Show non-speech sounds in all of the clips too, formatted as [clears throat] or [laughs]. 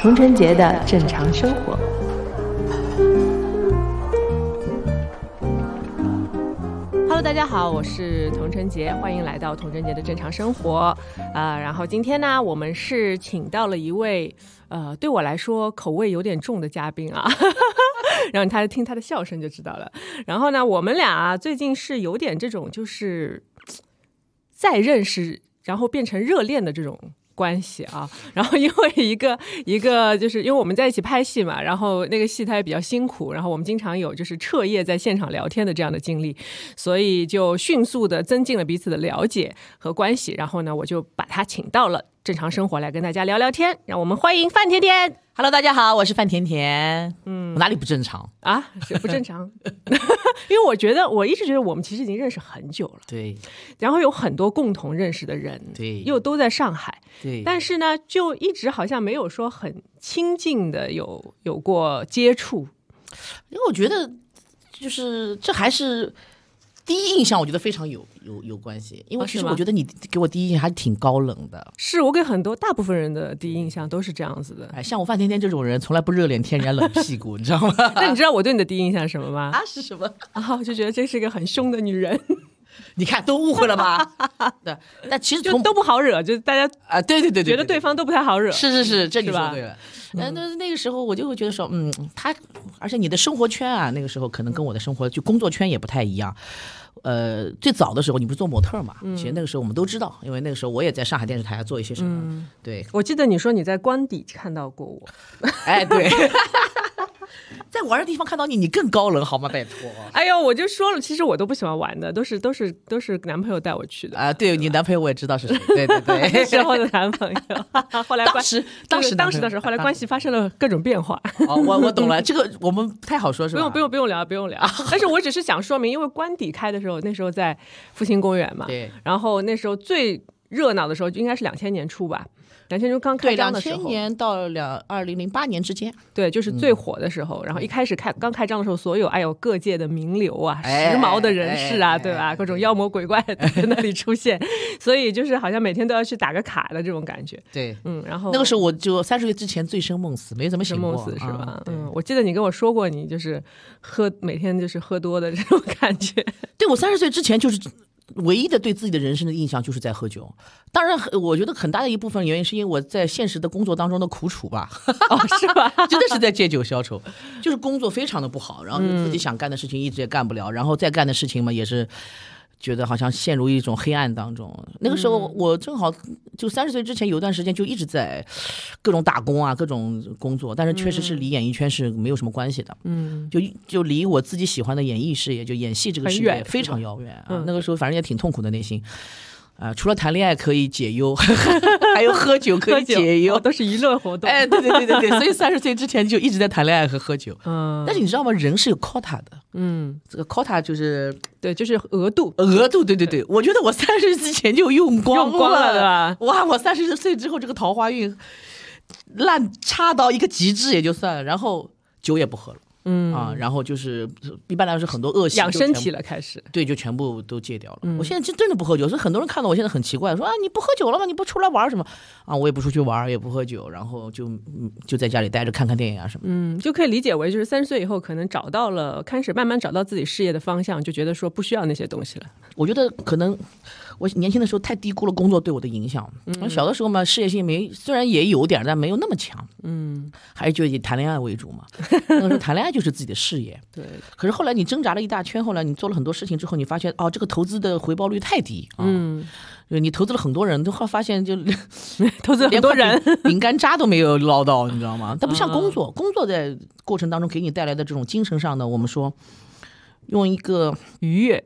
童晨杰的正常生活。Hello，大家好，我是童晨杰，欢迎来到童晨杰的正常生活。啊，然后今天呢，我们是请到了一位呃，对我来说口味有点重的嘉宾啊，然后他听他的笑声就知道了。然后呢，我们俩，最近是有点这种就是再认识，然后变成热恋的这种。关系啊，然后因为一个一个就是因为我们在一起拍戏嘛，然后那个戏他也比较辛苦，然后我们经常有就是彻夜在现场聊天的这样的经历，所以就迅速的增进了彼此的了解和关系。然后呢，我就把他请到了正常生活来跟大家聊聊天，让我们欢迎范甜甜。Hello，大家好，我是范甜甜。嗯，哪里不正常啊？不正常，[laughs] 因为我觉得我一直觉得我们其实已经认识很久了。对，然后有很多共同认识的人，对，又都在上海，对，但是呢，就一直好像没有说很亲近的有有过接触，因为我觉得就是这还是。第一印象我觉得非常有有有关系，因为其实我觉得你给我第一印象还挺高冷的。是我给很多大部分人的第一印象都是这样子的。哎，像我范天天这种人，从来不热脸贴人家冷屁股，[laughs] 你知道吗？那你知道我对你的第一印象是什么吗？[laughs] 啊，是什么？啊，我就觉得这是一个很凶的女人。你看，都误会了吧？[laughs] 对，但其实就都不好惹，就大家啊，对对对对，觉得对方都不太好惹。是是是，这你说对了。那个时候我就会觉得说，嗯，他，而且你的生活圈啊，那个时候可能跟我的生活就工作圈也不太一样。呃，最早的时候你不是做模特嘛？其实那个时候我们都知道，因为那个时候我也在上海电视台做一些什么。对，我记得你说你在官邸看到过我。哎，对。[laughs] [laughs] 在玩的地方看到你，你更高冷好吗？拜托！哎呦，我就说了，其实我都不喜欢玩的，都是都是都是男朋友带我去的啊。对你男朋友我也知道是谁，对对对，时候 [laughs] 的男朋友。[laughs] 后来当时当时当时的时候，后来关系发生了各种变化。哦，我我懂了，这个我们不太好说，是吧？不用不用不用聊不用聊。但是我只是想说明，因为官邸开的时候，那时候在复兴公园嘛，对。然后那时候最热闹的时候，就应该是两千年初吧。两千年刚开张的时候，两千年到两二零零八年之间，对，就是最火的时候。然后一开始开刚开张的时候，所有哎呦各界的名流啊、时髦的人士啊，对吧？各种妖魔鬼怪在那里出现，[laughs] 所以就是好像每天都要去打个卡的这种感觉。对，嗯，然后那个时候我就三十岁之前醉生梦死，没怎么醒过，是吧？嗯，我记得你跟我说过，你就是喝每天就是喝多的这种感觉。[laughs] 对我三十岁之前就是。唯一的对自己的人生的印象就是在喝酒，当然，我觉得很大的一部分原因是因为我在现实的工作当中的苦楚吧，哦，是吧？[laughs] 真的是在借酒消愁，就是工作非常的不好，然后自己想干的事情一直也干不了，然后再干的事情嘛也是。觉得好像陷入一种黑暗当中。那个时候我正好就三十岁之前有一段时间就一直在各种打工啊，各种工作，但是确实是离演艺圈是没有什么关系的。嗯，就就离我自己喜欢的演艺事业，就演戏这个事业非常遥远啊。那个时候反正也挺痛苦的内心。啊，除了谈恋爱可以解忧，[laughs] 还有喝酒可以解忧，都是娱乐活动。哎，对对对对对，所以三十岁之前就一直在谈恋爱和喝酒。嗯，但是你知道吗？人是有 quota 的。嗯，这个 quota 就是对，就是额度，额度。对对对，我觉得我三十之前就用光了，对吧？哇，我三十岁之后这个桃花运烂差到一个极致也就算了，然后酒也不喝了。嗯啊，然后就是一般来说很多恶习养身体了，开始对，就全部都戒掉了。我现在真真的不喝酒，所以很多人看到我现在很奇怪，说啊你不喝酒了吗？你不出来玩什么？啊，我也不出去玩，也不喝酒，然后就就在家里待着看看电影啊什么。嗯，就可以理解为就是三十岁以后可能找到了，开始慢慢找到自己事业的方向，就觉得说不需要那些东西了。我觉得可能。我年轻的时候太低估了工作对我的影响。嗯，小的时候嘛，事业心没虽然也有点，但没有那么强。嗯，还是就以谈恋爱为主嘛。[laughs] 那时候谈恋爱就是自己的事业。对。可是后来你挣扎了一大圈，后来你做了很多事情之后，你发现哦，这个投资的回报率太低。嗯。你投资了很多人，都后发现就 [laughs] 投资很多人，饼干渣都没有捞到，你知道吗？它不像工作，工作在过程当中给你带来的这种精神上的，我们说用一个愉悦。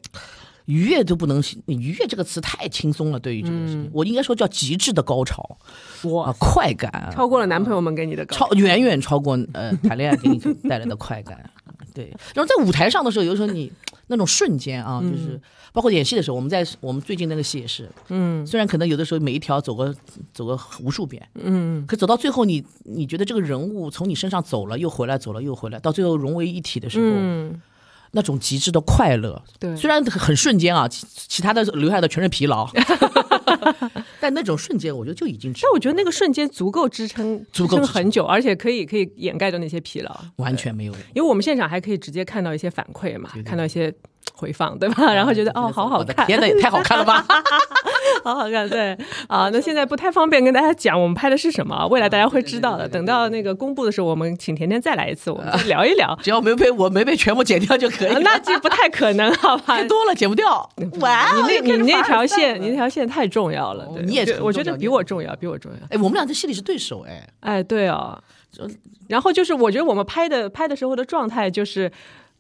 愉悦都不能，愉悦这个词太轻松了。对于这个事情，我应该说叫极致的高潮，哇，快感。超过了男朋友们给你的高超，远远超过呃谈恋爱给你带来的快感。[laughs] 对，然后在舞台上的时候，有时候你那种瞬间啊，就是包括演戏的时候，我们在我们最近那个戏也是，嗯，虽然可能有的时候每一条走个走个无数遍，嗯，可走到最后你你觉得这个人物从你身上走了又回来，走了又回来，到最后融为一体的时候，嗯，那种极致的快乐，对。虽然很瞬间啊，其其他的留下的全是疲劳，[laughs] 但那种瞬间我觉得就已经但我觉得那个瞬间足够支撑，足够支撑。撑很久，而且可以可以掩盖掉那些疲劳。完全没有。因为我们现场还可以直接看到一些反馈嘛，看到一些回放，对吧？然后觉得哦，好好看，天呐，也太好看了吧！[laughs] 好好看，对啊。那现在不太方便跟大家讲我们拍的是什么，未来大家会知道的。等到那个公布的时候，我们请甜甜再来一次，我们 [laughs] 聊一聊。只要没被我没被全部剪掉就可以 [laughs] 那就不太可能，好吧？太多了，剪不掉。你那你那条线，你那条线太重要了。你也是我觉得比我重要，比我重要。哎，我们俩在戏里是对手哎。哎，对哦。然后就是，我觉得我们拍的拍的时候的状态就是，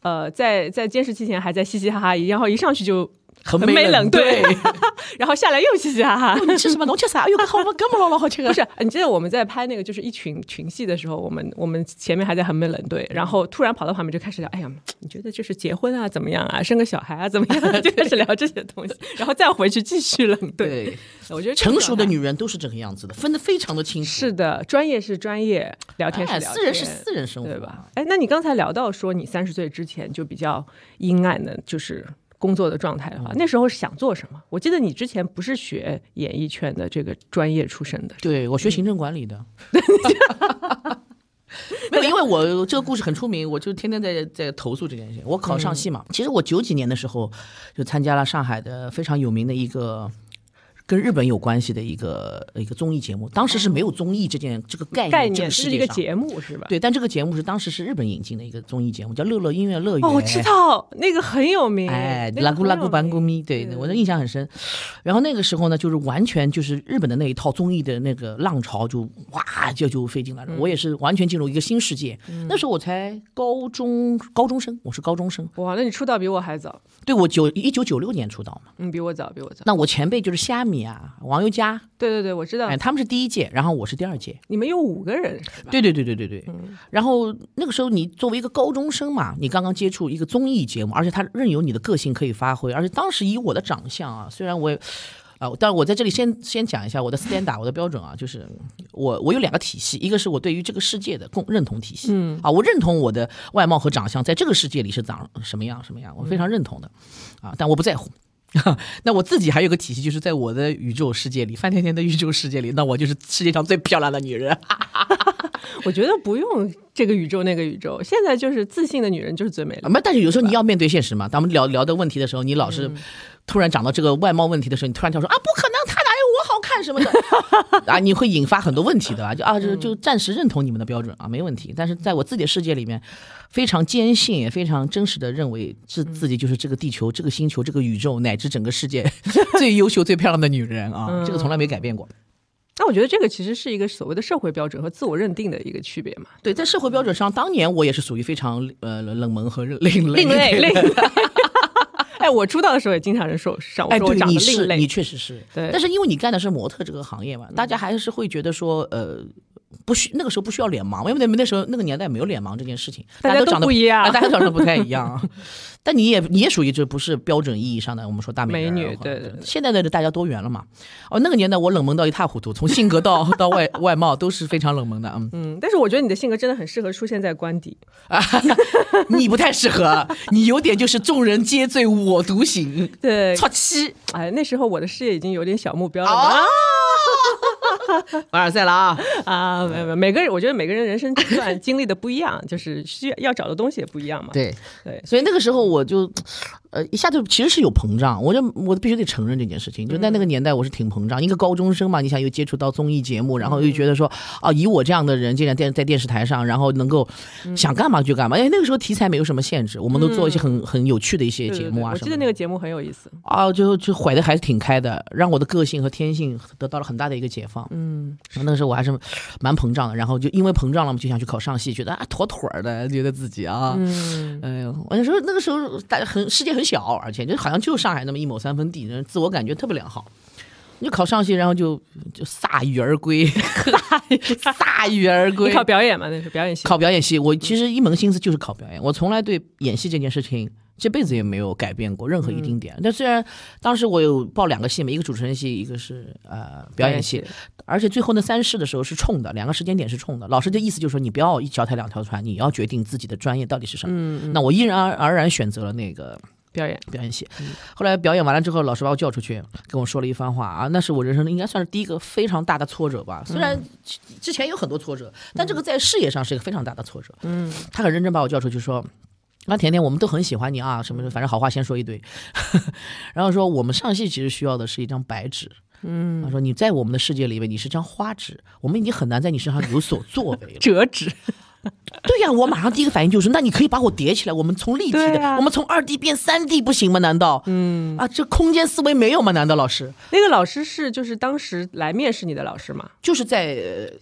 呃，在在监视器前还在嘻嘻哈哈，然后一上去就很很美冷对，[laughs] 然后下来又嘻嘻哈哈。[laughs] 你吃什么？侬吃啥？哎呦，好嘛，这么老老好吃啊！不 [laughs] 是，你记得我们在拍那个就是一群群戏的时候，我们我们前面还在很美冷对，然后突然跑到旁边就开始聊，哎呀，你觉得就是结婚啊怎么样啊，生个小孩啊怎么样，就开始聊这些东西，然后再回去继续冷对。对，我觉得成熟的女人都是这个样子的，分得非常的清楚。是的，专业是专业，聊天是哎，聊天，私人是私人生活，对吧？？哎，那你刚才聊到说你三十岁之前就比较阴暗的，就是工作的状态的嗯话，那时候想做什么？我记得你之前不是学演艺圈的这个专业出身的，对我学行政管理的。[laughs] 没有，因为我这个故事很出名，我就天天在在投诉这件事情。我考上戏嘛，其实我九几年的时候就参加了上海的非常有名的一个跟日本有关系的一个一个综艺节目，当时是没有综艺这件这个概念，概这念是一个。节目是吧？对，但这个节目是当时是日本引进的一个综艺节目，叫《乐乐音乐乐园》。哦，我知道那个很有名，哎，拉古拉古班古咪，对对我的印象很深。然后那个时候呢，就是完全就是日本的那一套综艺的那个浪潮就哇就就飞进来了，我也是完全进入一个新世界。那时候我才高中高中生，我是高中生，哇，那你出道比我还早，对我九一九九六年出道嘛。嗯，比我早，比我早。那我前辈就是虾米啊、王宥嘉，对对对，我知道哎，，他们是第一届，然后我是第二届。你们有五个人对？对对对对对对。然后那个时候你作为一个高中生嘛，你刚刚接触一个综艺节目，而且他任由你的个性可以发挥，而且当时以我的长相啊，虽然我也。啊、但是我在这里先先讲一下我的 stand 我的标准啊，就是我我有两个体系，一个是我对于这个世界的共认同体系，嗯啊，我认同我的外貌和长相在这个世界里是长什么样什么样，我非常认同的，啊，但我不在乎。[laughs] 那我自己还有个体系，就是在我的宇宙世界里，范甜甜的宇宙世界里，那我就是世界上最漂亮的女人。[laughs] 我觉得不用这个宇宙那个宇宙，现在就是自信的女人就是最美的啊，。没，但是有时候你要面对现实嘛。咱们聊聊的问题的时候，你老是突然讲到这个外貌问题的时候，你突然跳说啊，不可能，他哪有我好看什么的 [laughs] 啊，你会引发很多问题的啊。[laughs] 就啊，就就暂时认同你们的标准啊，没问题。但是在我自己的世界里面，非常坚信也非常真实的认为自自己就是这个地球、这个星球、这个宇宙乃至整个世界 [laughs] 最优秀、最漂亮的女人啊，这个从来没改变过。那我觉得这个其实是一个所谓的社会标准和自我认定的一个区别嘛。对，在社会标准上，当年我也是属于非常呃冷门和另类，另类。哎，我出道的时候也经常人说上我哎，对，说我长你是你确实是，对。但是因为你干的是模特这个行业嘛，大家还是会觉得说，呃，不需那个时候不需要脸盲，因为那那时候那个年代没有脸盲这件事情，大家都长得不一样啊大家长得不太一样。[laughs] 但你也你也属于就不是标准意义上的我们说大美美女对对对现在的大家多元了嘛。哦，那个年代我冷门到一塌糊涂，从性格到到外外貌都是非常冷门的。嗯，嗯，但是我觉得你的性格真的很适合出现在官邸。[laughs] 你不太适合，你有点就是众人皆醉我独醒，对，操妻哎，那时候我的事业已经有点小目标了啊嘛。[laughs] [laughs] 凡尔赛了啊！[laughs] 啊，没有没有，每个人我觉得每个人人生阶段 [laughs] 经历的不一样，就是需要要找的东西也不一样嘛。对对所以那个时候我就，呃，一下就其实是有膨胀，我就我必须得承认这件事情。就在那个年代，我是挺膨胀，一个高中生嘛，你想又接触到综艺节目，然后又觉得说，啊，以我这样的人，竟然电在电视台上，然后能够想干嘛就干嘛。因为那个时候题材没有什么限制，我们都做一些很很有趣的一些节目啊对我。记得那个节目很有意思。啊，就就怀的还是挺开的，让我的个性和天性得到了很大的一个解放。嗯，那个时候我还是蛮膨胀的，然后就因为膨胀了嘛，就想去考上戏，觉得啊妥妥的，觉得自己啊，嗯，哎呦，我那时候那个时候大家很世界很小，而且就好像就上海那么一亩三分地，自我感觉特别良好。你就考上戏，然后就就铩羽而归，[laughs] 铩羽而你归。考表演嘛？那是表演系。考表演系，我其实一门心思就是考表演，我从来对演戏这件事情这辈子也没有改变过任何一丁点。但虽然当时我有报两个戏嘛，一个主持人戏，一个是呃表演戏，而且最后那三试的时候是冲的，两个时间点是冲的。老师的意思就是说，你不要一脚踩两条船，你要决定自己的专业到底是什么。嗯那我毅然而而然选择了那个表演，表演系。后来表演完了之后，老师把我叫出去，跟我说了一番话啊，那是我人生应该算是第一个非常大的挫折吧。虽然之前有很多挫折，但这个在事业上是一个非常大的挫折。嗯，他很认真把我叫出去说。那，甜甜，我们都很喜欢你啊，什么的，反正好话先说一堆，[laughs] 然后说我们上戏其实需要的是一张白纸，嗯，他说你在我们的世界里面你是张花纸，我们已经很难在你身上有所作为了。[laughs] 折纸，[laughs] 对呀、我马上第一个反应就是，那你可以把我叠起来，我们从立体的，啊我们从二 D 变三 D 不行吗？难道？嗯，啊，这空间思维没有吗？难道老师那个老师是就是当时来面试你的老师吗？就是在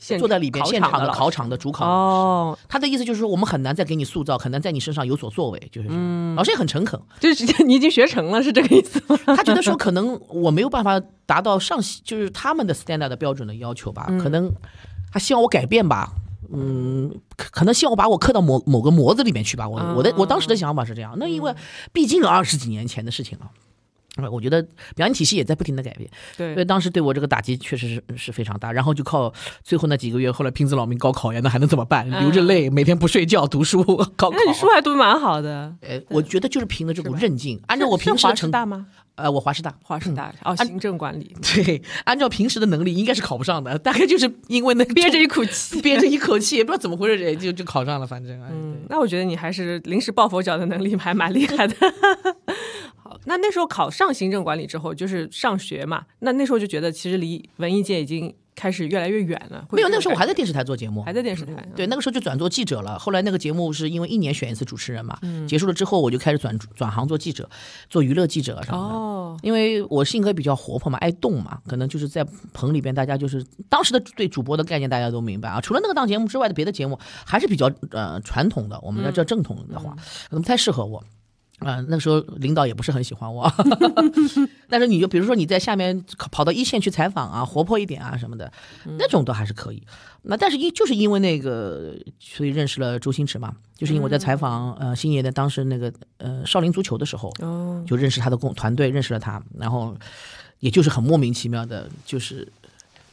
呃坐在里边现场的考场的主考？哦，他的意思就是说，我们很难再给你塑造，很难在你身上有所作为，就是这样。老师也很诚恳，就是 [laughs] 你已经学成了，是这个意思吗？[laughs] 他觉得说可能我没有办法达到上戏就是他们的 standard 的标准的要求吧，可能他希望我改变吧。嗯，可可能希望把我刻到某某个模子里面去吧。我我的我当时的想法是这样，那因为毕竟二十几年前的事情了。呃我觉得表演体系也在不停的改变，对，因为，当时对我这个打击确实是是非常大。然后就靠最后那几个月，后来拼死老命高考呀，那还能怎么办？流着泪，每天不睡觉读书高考那。你书还读蛮好的。哎，我觉得就是凭着这股韧劲，按照我平时的成，大吗？呃，我华师大，华师大哦，行政管理，[laughs] 对，按照平时的能力应该是考不上的，大概就是因为那憋着一口气。[laughs] 憋着一口气，也不知道怎么回事，哎就就考上了，反正哎，嗯，那我觉得你还是临时抱佛脚的能力还蛮厉害的。好，那那时候考上行政管理之后，就是上学嘛，那那时候就觉得其实离文艺界已经开始越来越远了。会没有，那个时候我还在电视台做节目，还在电视台。对，那个时候就转做记者了。后来那个节目是因为一年选一次主持人嘛，结束了之后我就开始转转行做记者，做娱乐记者啊什么的。哦，因为我性格比较活泼嘛，爱动嘛，可能就是在棚里边，大家就是当时的对主播的概念大家都明白啊。除了那个档节目之外的别的节目，还是比较呃传统的，我们那叫正统的话，可能不太适合我。啊、那个时候领导也不是很喜欢我，[laughs] 但是你就比如说你在下面跑到一线去采访啊，活泼一点啊什么的，那种都还是可以。那但是因就是因为那个，所以认识了周星驰嘛，就是因为我在采访呃星爷的当时那个呃少林足球的时候，哦，就认识他的工团队，认识了他，然后也就是很莫名其妙的，就是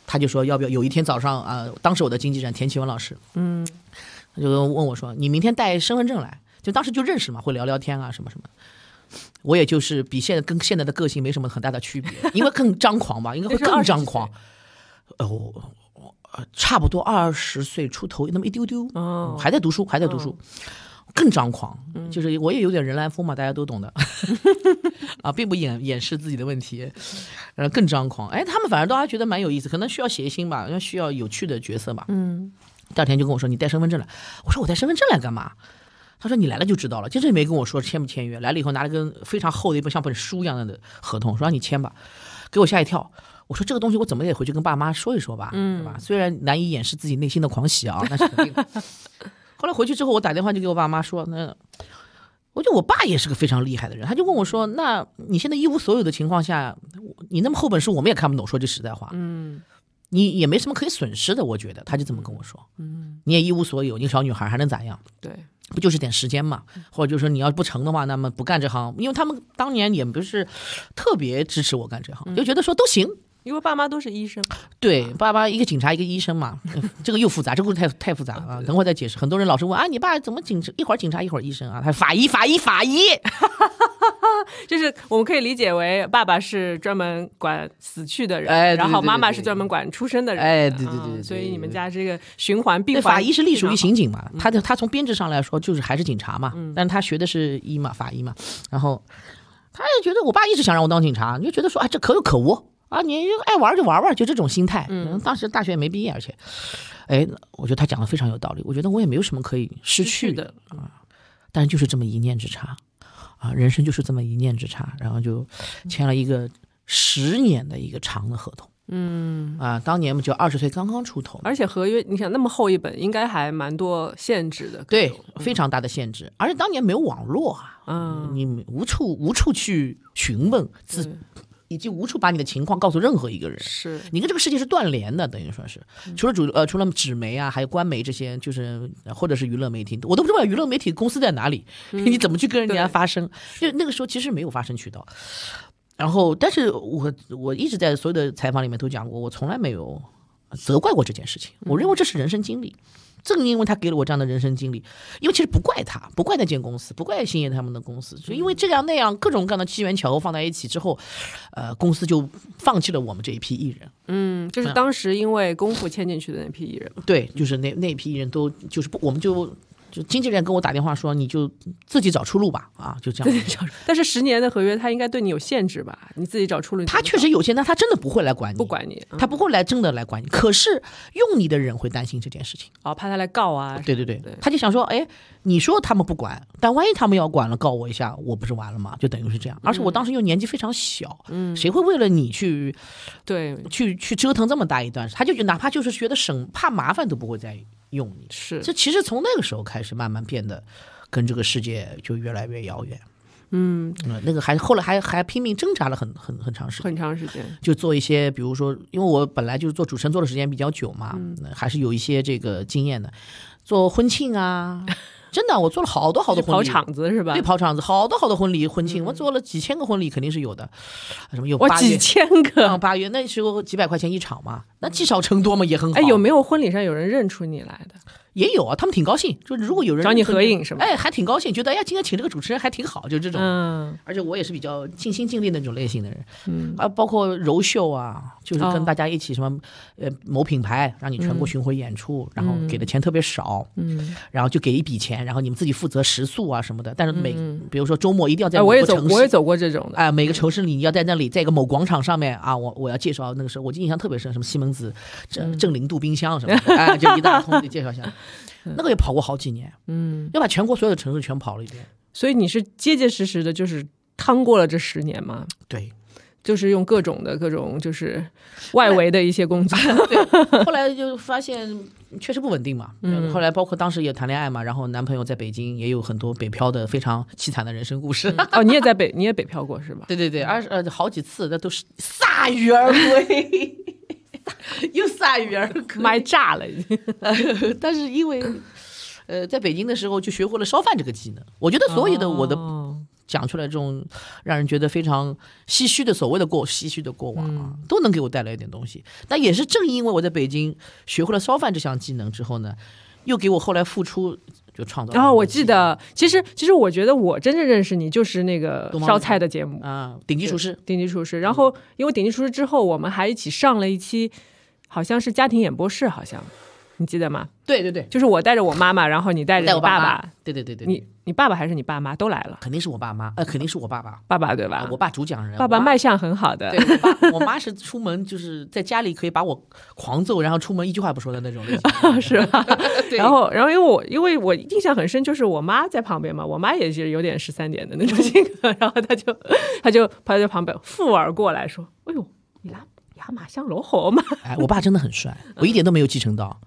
他就说要不要有一天早上啊、当时我的经纪人田启文老师，嗯，他就问我说：“你明天带身份证来。”就当时就认识嘛，会聊聊天啊什么什么。我也就是比现在跟现在的个性没什么很大的区别，[laughs] 因为更张狂吧，应该会更张狂。呃，我我呃差不多二十岁出头那么一丢丢，哦，还在读书，还在读书，更张狂。就是我也有点人来疯嘛，大家都懂的 [laughs] 啊，并不掩掩饰自己的问题，呃，更张狂。哎，他们反而都还觉得蛮有意思，可能需要谐星吧，要需要有趣的角色吧。嗯，第二天就跟我说：“你带身份证来。”我说：“我带身份证来干嘛？”他说：“你来了就知道了。”其实也没跟我说签不签约。来了以后拿了根非常厚的一本像本书一样的合同，说让你签吧，给我吓一跳。我说这个东西我怎么也回去跟爸妈说一说吧，嗯，对吧？虽然难以掩饰自己内心的狂喜啊，那是肯定的。[laughs] 后来回去之后，我打电话就给我爸妈说，那我觉得我爸也是个非常厉害的人，他就问我说：“那你现在一无所有的情况下，你那么厚本书我们也看不懂，说句实在话，嗯，你也没什么可以损失的，我觉得。”他就这么跟我说，嗯，你也一无所有，你个小女孩还能咋样？对，不就是点时间嘛？或者就是说你要不成的话，那么不干这行，因为他们当年也不是特别支持我干这行，就觉得说都行。因为爸妈都是医生，对，爸爸一个警察，一个医生嘛，嗯 [laughs] 这个又复杂，这个故事太太复杂了啊！等会儿再解释。很多人老是问啊，你爸怎么警察一会儿警察一会儿医生啊？他法医，法医，法医。[laughs] 就是我们可以理解为爸爸是专门管死去的人，哎对然后妈妈是专门管出生的人，哎对对对所以你们家这个循环闭，环，法医是隶属于刑警嗯。嘛，他的他从编制上来说就是还是警察嘛，但是他学的是医嘛，法医嘛，然后他也觉得我爸一直想让我当警察，你就觉得说哎这可有可无啊，你就爱玩就玩玩，就这种心态。嗯，当时大学也没毕业，而且，哎，我觉得他讲的非常有道理，我觉得我也没有什么可以失去的啊，但是就是这么一念之差，啊，人生就是这么一念之差，然后就签了一个十年的一个长的合同。嗯，啊，当年嘛就二十岁刚刚出头，而且合约你想那么厚一本，应该还蛮多限制的，对非常大的限制，而且当年没有网络啊，嗯，你无处无处去询问资对以及无处把你的情况告诉任何一个人。是你跟这个世界是断联的，等于说是，除了主呃除了纸媒啊，还有官媒这些，就是呃或者是娱乐媒体，我都不知道娱乐媒体公司在哪里，[laughs] 你怎么去跟人家发声？就那个时候其实没有发声渠道。然后，但是我我一直在所有的采访里面都讲过，我从来没有责怪过这件事情。我认为这是人生经历，正因为他给了我这样的人生经历，因为其实不怪他，不怪那间公司，不怪星爷他们的公司，就因为这样那样各种各样的机缘巧合放在一起之后，呃，公司就放弃了我们这一批艺人。嗯，就是当时因为功夫签进去的那批艺人嘛。对，就是那那批艺人都就是不，我们就就经纪人跟我打电话说，你就自己找出路吧，啊，就这样。但是十年的合约，他应该对你有限制吧？你自己找出路。他确实有限，但他真的不会来管你，不管你，嗯他不会来真的来管你。可是用你的人会担心这件事情。哦，怕他来告啊。对对对，对他就想说，哎，你说他们不管，但万一他们要管了，告我一下，我不是完了吗？就等于是这样。而且我当时又年纪非常小，嗯，谁会为了你去对，去去折腾这么大一段时？他就哪怕就是觉得省怕麻烦都不会再用你。是这其实从那个时候开始，慢慢变得跟这个世界就越来越遥远。嗯，嗯，那个还后来还还拼命挣扎了很很很长时间，很长时间。就做一些，比如说，因为我本来就是做主持人做的时间比较久嘛，那还是有一些这个经验的，做婚庆啊，[laughs] 真的，我做了好多好多婚礼跑。场子是吧对，？跑场子，好多好多婚礼、婚庆，我做了几千个婚礼，肯定是有的。什么有八月几千啊个。八月那时候几百块钱一场嘛，那积少成多嘛，也很好。哎，有没有婚礼上有人认出你来的？也有啊，他们挺高兴，就是如果有人找你合影是吧哎，还挺高兴，觉得哎呀，今天请这个主持人还挺好，就这种。嗯而且我也是比较尽心尽力的那种类型的人，嗯，啊，包括柔秀啊，就是哦。跟大家一起什么，呃，某品牌让你全国巡回演出，然后给的钱特别少，嗯，然后就给一笔钱，然后你们自己负责食宿啊什么的，但是每、比如说周末一定要在我也。我也走过这种的。哎，每个城市里你要在那里，在一个某广场上面啊，我我要介绍那个时候，我印象特别深，什么西门子正正零度冰箱什么的，哎，就一大通的介绍一下，[laughs] 那个也跑过好几年，嗯，要把全国所有的城市全跑了一遍。所以你是结结实实的，就是趟过了这十年嘛，对，就是用各种的各种就是外围的一些工作。[laughs] 对，[laughs] 后来就发现确实不稳定嘛。嗯，后来包括当时也谈恋爱嘛，然后男朋友在北京，也有很多北漂的非常凄惨的人生故事。哦，你也在北，你也北漂过是吧？[laughs] 对对对，而呃好几次那都是铩羽而归，又铩羽而归。麦炸了已经。但是因为呃在北京的时候就学会了烧饭这个技能，我觉得所有的我的哦讲出来这种让人觉得非常唏嘘的所谓的过唏嘘的过往啊，嗯。都能给我带来一点东西。但也是正因为我在北京学会了烧饭这项技能之后呢，又给我后来付出就创造了然后我记得，其实其实我觉得我真正认识你就是那个烧菜的节目啊，顶级厨师《顶级厨师》，然后因为《顶级厨师》之后，我们还一起上了一期，好像是家庭演播室，好像你记得吗？对对对，就是我带着我妈妈，然后你带着带我爸爸妈，对对对对，你你爸爸还是你爸妈都来了，肯定是我爸妈，呃，肯定是我爸爸，爸爸对吧？啊我爸主讲人，爸爸卖相很好的对，我爸我妈是出门就是在家里可以把我狂揍，然后出门一句话不说的那种类型，[laughs] 是吧？[laughs] 对然后，然后因为我因为我印象很深，就是我妈在旁边嘛，我妈也是有点十三点的那种性格，然后她就她就她在旁边附耳过来说：“哎呦，你拉亚马像罗喉吗？哎，我爸真的很帅，我一点都没有继承到，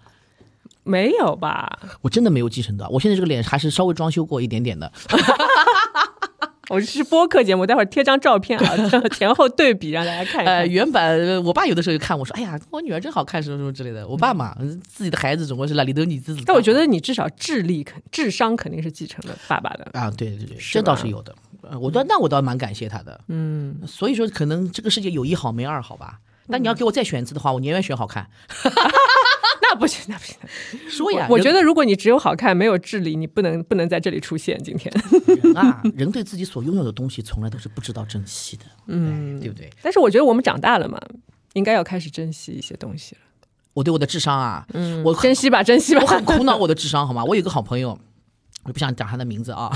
没有吧？我真的没有继承到，我现在这个脸还是稍微装修过一点点的，[laughs] 我是播客节目，待会儿贴张照片啊，[laughs] 前后对比让大家看一呃，原版呃我爸有的时候就看我说，哎呀，我女儿真好看，什么什么之类的。我爸嘛，自己的孩子总归是那里都你自己。但我觉得你至少智力肯智商肯定是继承了爸爸的。啊，对对对，这倒是有的。呃我倒那我倒蛮感谢他的。嗯，所以说，可能这个世界有一好没二好吧。但你要给我再选一次的话，我宁愿选好看。[laughs] 那不行，那不行。说呀，我觉得得如果你只有好看没有智力，你不能不能在这里出现。今天，[laughs] 人啊，人对自己所拥有的东西从来都是不知道珍惜的，嗯，对不对？但是我觉得我们长大了嘛，应该要开始珍惜一些东西了。我对我的智商啊，嗯，我珍惜吧，[laughs] 珍惜吧我。很苦恼我的智商，好吗？我有个好朋友，我不想讲他的名字啊，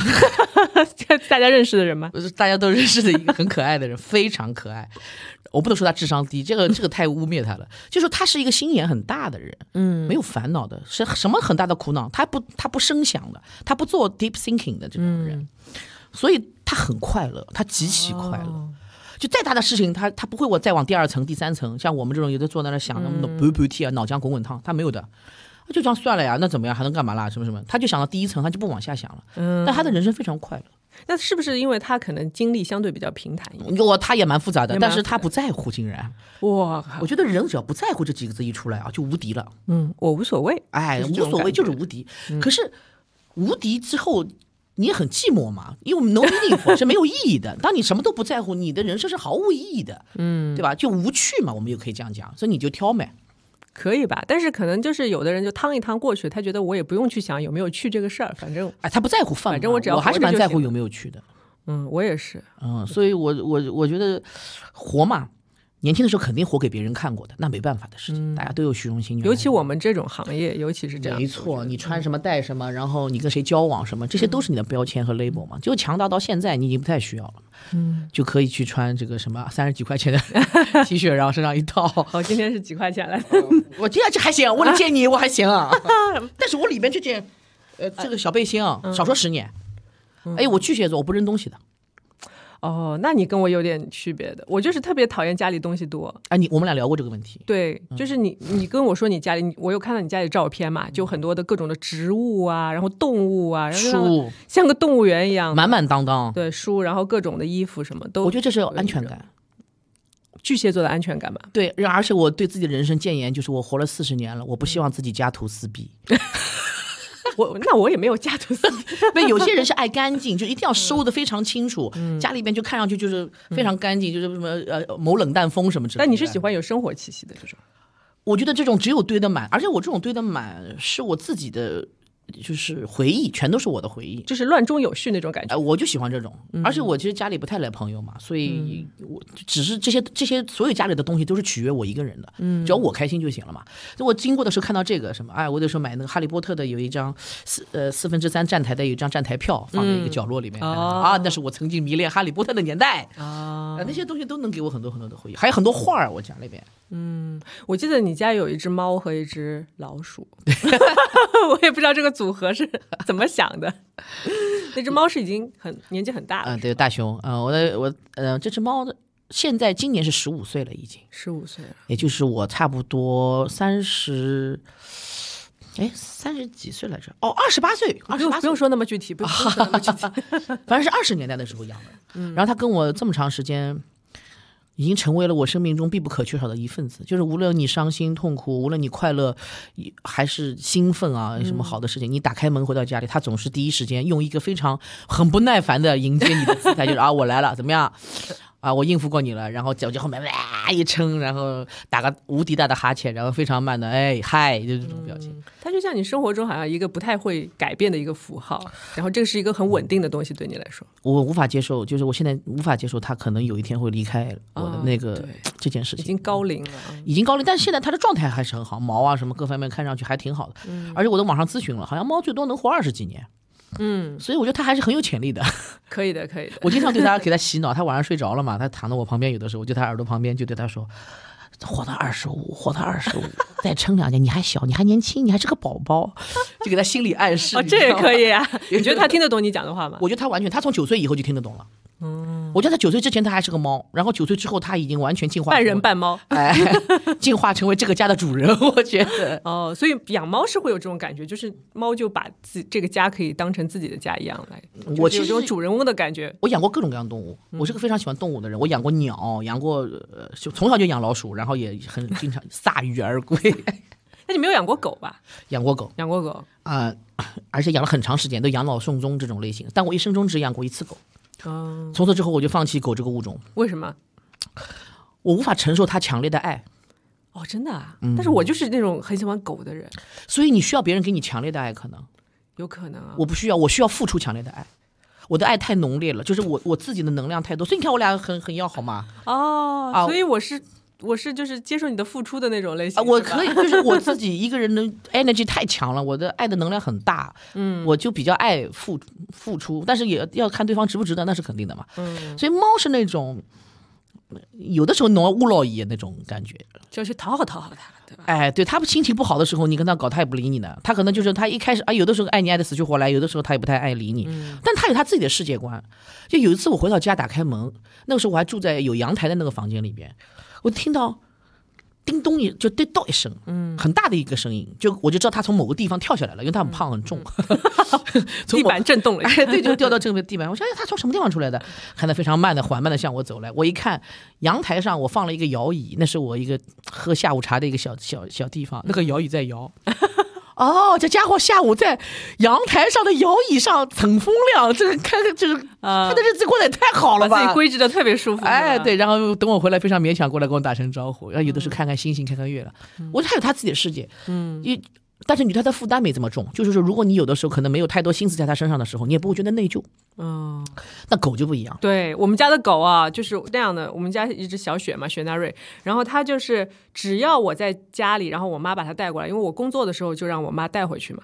[laughs] 大家认识的人吗？不是大家都认识的一个很可爱的人，非常可爱。我不能说他智商低，这个这个太污蔑他了。就说他是一个心眼很大的人，嗯，没有烦恼的，是什么很大的苦恼，他不他不声响的，他不做 deep thinking 的这种人，所以他很快乐，他极其快乐。哦就再大的事情，他他不会我再往第二层、第三层，像我们这种有的坐在那想那么多不不替啊，脑浆滚滚烫，他没有的。就这样算了呀，那怎么样？还能干嘛啦？什么什么？他就想到第一层，他就不往下想了。嗯，但他的人生非常快乐。那是不是因为他可能经历相对比较平坦一点？我他也蛮复杂的，但是他不在乎，竟然。哇，我觉得人只要不在乎这几个字一出来啊，就无敌了。嗯，我无所谓，哎，无所谓，就是无敌。可是无敌之后，你也很寂寞嘛，因为 no meaning 是没有意义的。当你什么都不在乎，你的人生是毫无意义的，嗯，对吧？就无趣嘛，我们又可以这样讲。所以你就挑呗。可以吧？但是可能就是有的人就趟一趟过去，他觉得我也不用去想有没有去这个事儿，反正哎，他不在乎饭，反正我只要我还是蛮在乎有没有去的。嗯，我也是。嗯，所以我我我觉得活嘛，年轻的时候肯定活给别人看过的，那没办法的事情，大家都有虚荣心。尤其我们这种行业，尤其是这样。没错，你穿什么戴什么，然后你跟谁交往什么，这些都是你的标签和 label 嘛。就强大到现在，你已经不太需要了，嗯，就可以去穿这个什么三十几块钱的 [laughs] T 恤，然后身上一套。好，今天是几块钱来的？我今天这还行，为了见你我还行啊，[laughs] 但是我里边这件，呃，这个小背心啊，少说十年。哎，我巨蟹座，我不扔东西的。哦，那你跟我有点区别的，我就是特别讨厌家里东西多。哎，你我们俩聊过这个问题。对，就是你，你跟我说你家里，我有看到你家里照片嘛，就很多的各种的植物啊，然后动物啊，然后书像个动物园一样。满满当当，对书，然后各种的衣服什么都，我觉得这是有安全感。巨蟹座的安全感吧。对，而且我对自己的人生谏言就是，我活了四十年了，我不希望自己家徒四壁。[laughs] [laughs] 我那我也没有家徒四壁，[laughs] 那有些人是爱干净，就一定要收的非常清楚，家里边就看上去就是非常干净，就是什么呃某冷淡风什么之类的。但你是喜欢有生活气息的这种。我觉得这种只有堆得满，而且我这种堆得满是我自己的，就是回忆，全都是我的回忆。就是乱中有序那种感觉哎，。我就喜欢这种，嗯而且我其实家里不太来朋友嘛，所以我只是这些这些所有家里的东西都是取悦我一个人的，嗯只要我开心就行了嘛。就我经过的时候看到这个什么，哎，我有时候买那个哈利波特的有一张四呃四分之三站台的有一张站台票放在一个角落里面，哦啊，那是我曾经迷恋哈利波特的年代啊，呃那些东西都能给我很多很多的回忆，还有很多画儿，我家里边。我记得你家有一只猫和一只老鼠，[laughs] 我也不知道这个组合是 [laughs] 怎么想的。那只猫是已经很年纪很大了嗯、了，对，大熊，嗯、我的我呃这只猫的现在今年是十五岁了，已经。十五岁了。也就是我差不多三十，哎，三十几岁来着？哦，二十八岁，二十八不用不用，说那么具体，不用说那么具体。[laughs] 反正是二十年代的时候养的。[laughs] 嗯然后他跟我这么长时间，已经成为了我生命中必不可缺少的一份子。就是无论你伤心痛苦，无论你快乐还是兴奋啊，什么好的事情，你打开门回到家里，他总是第一时间用一个非常很不耐烦的迎接你的姿态，就是啊，我来了，怎么样？啊，我应付过你了，然后脚就后面哇一撑，然后打个无敌大的哈欠，然后非常慢的哎嗨，就这种表情。它就像你生活中好像一个不太会改变的一个符号，然后这个是一个很稳定的东西对你来说。我无法接受，就是我现在无法接受他可能有一天会离开我的啊那个、对这件事情。已经高龄了啊，已经高龄，但是现在它的状态还是很好，毛啊什么各方面看上去还挺好的。而且我都网上咨询了，好像猫最多能活二十几年。嗯，所以我觉得他还是很有潜力的。[laughs] 可以的，可以的。我经常对他 [laughs] 给他洗脑，他晚上睡着了嘛，他躺在我旁边，有的时候我就在它耳朵旁边就对他说。活到二十五，活到二十五，再撑两年，你还小，你还年轻，你还是个宝宝，[laughs] 就给他心理暗示。这也可。以啊？你觉得他听得懂你讲的话吗？我觉得他完全，他从九岁以后就听得懂了。嗯，我觉得他九岁之前它还是个猫，然后九岁之后它已经完全进化半人半猫。[laughs] 哎，进化成为这个家的主人，[laughs] 我觉得。哦，所以养猫是会有这种感觉，就是猫就把自这个家可以当成自己的家一样来，我其实这种主人翁的感觉。我养过各种各样的动物，我是个非常喜欢动物的人。我养过鸟，养过呃，就从小就养老鼠，然后也很经常铩羽而归。[laughs] 那你没有养过狗吧？养过狗养过狗？啊、而且养了很长时间，都养老送终这种类型。但我一生中只养过一次狗，嗯，从此之后我就放弃狗这个物种，为什么？我无法承受它强烈的爱。哦，真的啊！但是我就是那种很喜欢狗的人，所以你需要别人给你强烈的爱，可能有可能啊。我不需要，我需要付出强烈的爱。我的爱太浓烈了，就是我我自己的能量太多，所以你看我俩很很要好嘛。哦，啊所以我是我是就是接受你的付出的那种类型。啊，我可以，就是我自己 [laughs] 一个人的 energy 太强了，我的爱的能量很大，嗯，我就比较爱付付出，但是也要看对方值不值得，那是肯定的嘛。嗯，所以猫是那种有的时候侬乌老爷那种感觉，就要去讨好讨好他，对吧？哎，对他心情不好的时候，你跟他搞，他也不理你的，他可能就是他一开始啊，有的时候爱你爱的死去活来，有的时候他也不太爱理你，但他有他自己的世界观。就有一次我回到家打开门，那个时候我还住在有阳台的那个房间里边，我听到叮咚一就叮咚一声，嗯，很大的一个声音，就我就知道他从某个地方跳下来了，因为他很胖很重，[laughs] 从地板震动了一下。哎，对，就掉到这个地板。我想想，他从什么地方出来的？看他非常慢的、缓慢的向我走来。我一看，阳台上我放了一个摇椅，那是我一个喝下午茶的一个小小小地方，那个摇椅在摇。哦，这家伙下午在阳台上的摇椅上乘风凉，这个看着就是啊他的日子过得也太好了吧？把自己规制的特别舒服。哎，对，然后等我回来，非常勉强过来跟我打声招呼，然后有的时候看看星星，看看月亮，我觉得他有他自己的世界，嗯，一。但是你对他的负担没这么重，就是说，如果你有的时候可能没有太多心思在他身上的时候，你也不会觉得内疚。嗯，那狗就不一样，对我们家的狗啊，就是那样的。我们家一只小雪嘛，雪纳瑞，然后它就是只要我在家里，然后我妈把它带过来，因为我工作的时候就让我妈带回去嘛。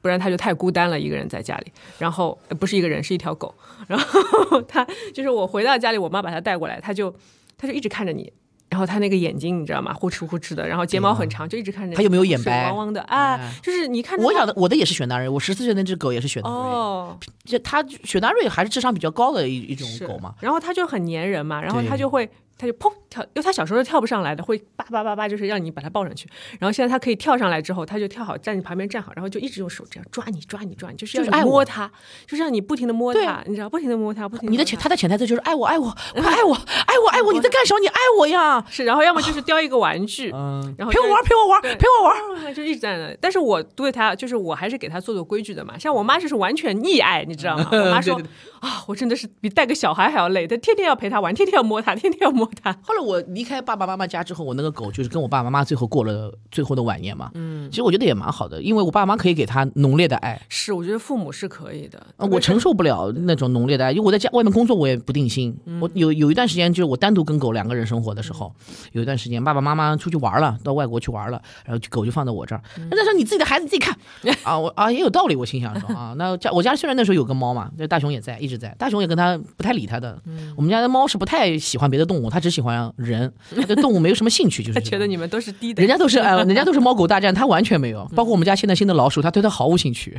不然它就太孤单了，一个人在家里。然后、呃不是一个人，是一条狗。[laughs] 然后它就是我回到家里，我妈把它带过来，它就它就一直看着你。然后他那个眼睛你知道吗？呼哧呼哧的，然后睫毛很长，就一直看着你。它有没有眼白汪汪的啊哎，就是你看我养的我的也是雪纳瑞，我十四岁那只狗也是雪纳瑞。哦，就它雪纳瑞还是智商比较高的一一种狗嘛。然后它就很粘人嘛，然后对它就会，它就砰跳，因为他小时候是跳不上来的，会叭叭叭叭，就是让你把他抱上去。然后现在他可以跳上来之后，他就跳好，站你旁边站好，然后就一直用手这样抓你抓你抓你，就是要你就是爱摸它，就是让你不停的摸对它，你知道，不停的摸他，不停地你的潜他的潜台词就是爱我爱我 [laughs] 快爱我爱我爱我，你在干什么？你爱我呀！是，然后要么就是叼一个玩具。嗯，然后陪我玩陪我玩陪我玩。[laughs] 就一直在那里。但是我对他，就是我还是给他做做规矩的嘛。像我妈就是完全溺爱，你知道吗？我妈 [laughs] 说对对啊，我真的是比带个小孩还要累，她天天要陪他玩，天天要摸他，天天要摸它。后来我离开爸爸妈妈家之后，我那个狗就是跟我爸爸妈妈最后过了最后的晚年嘛。嗯，其实我觉得也蛮好的，因为我爸妈可以给它浓烈的爱，是，我觉得父母是可以的。呃我承受不了那种浓烈的爱，因为我在家外面工作，我也不定心。我有有一段时间，就是我单独跟狗两个人生活的时候，有一段时间爸爸妈妈出去玩了，到外国去玩了，然后狗就放在我这儿。那时候你自己的孩子自己看 [laughs] 啊，我啊也有道理，我心想说啊，[laughs] 那家我家虽然那时候有个猫嘛，这大熊也在，一直在，大熊也跟他不太理他的。我们家的猫是不太喜欢别的动物，它只喜欢人，他对动物没有什么兴趣，就是 [laughs] 他觉得你们都是低等，人家都是哎，[laughs] 人家都是猫狗大战，他完全没有。包括我们家现在新的老鼠，他对他毫无兴趣，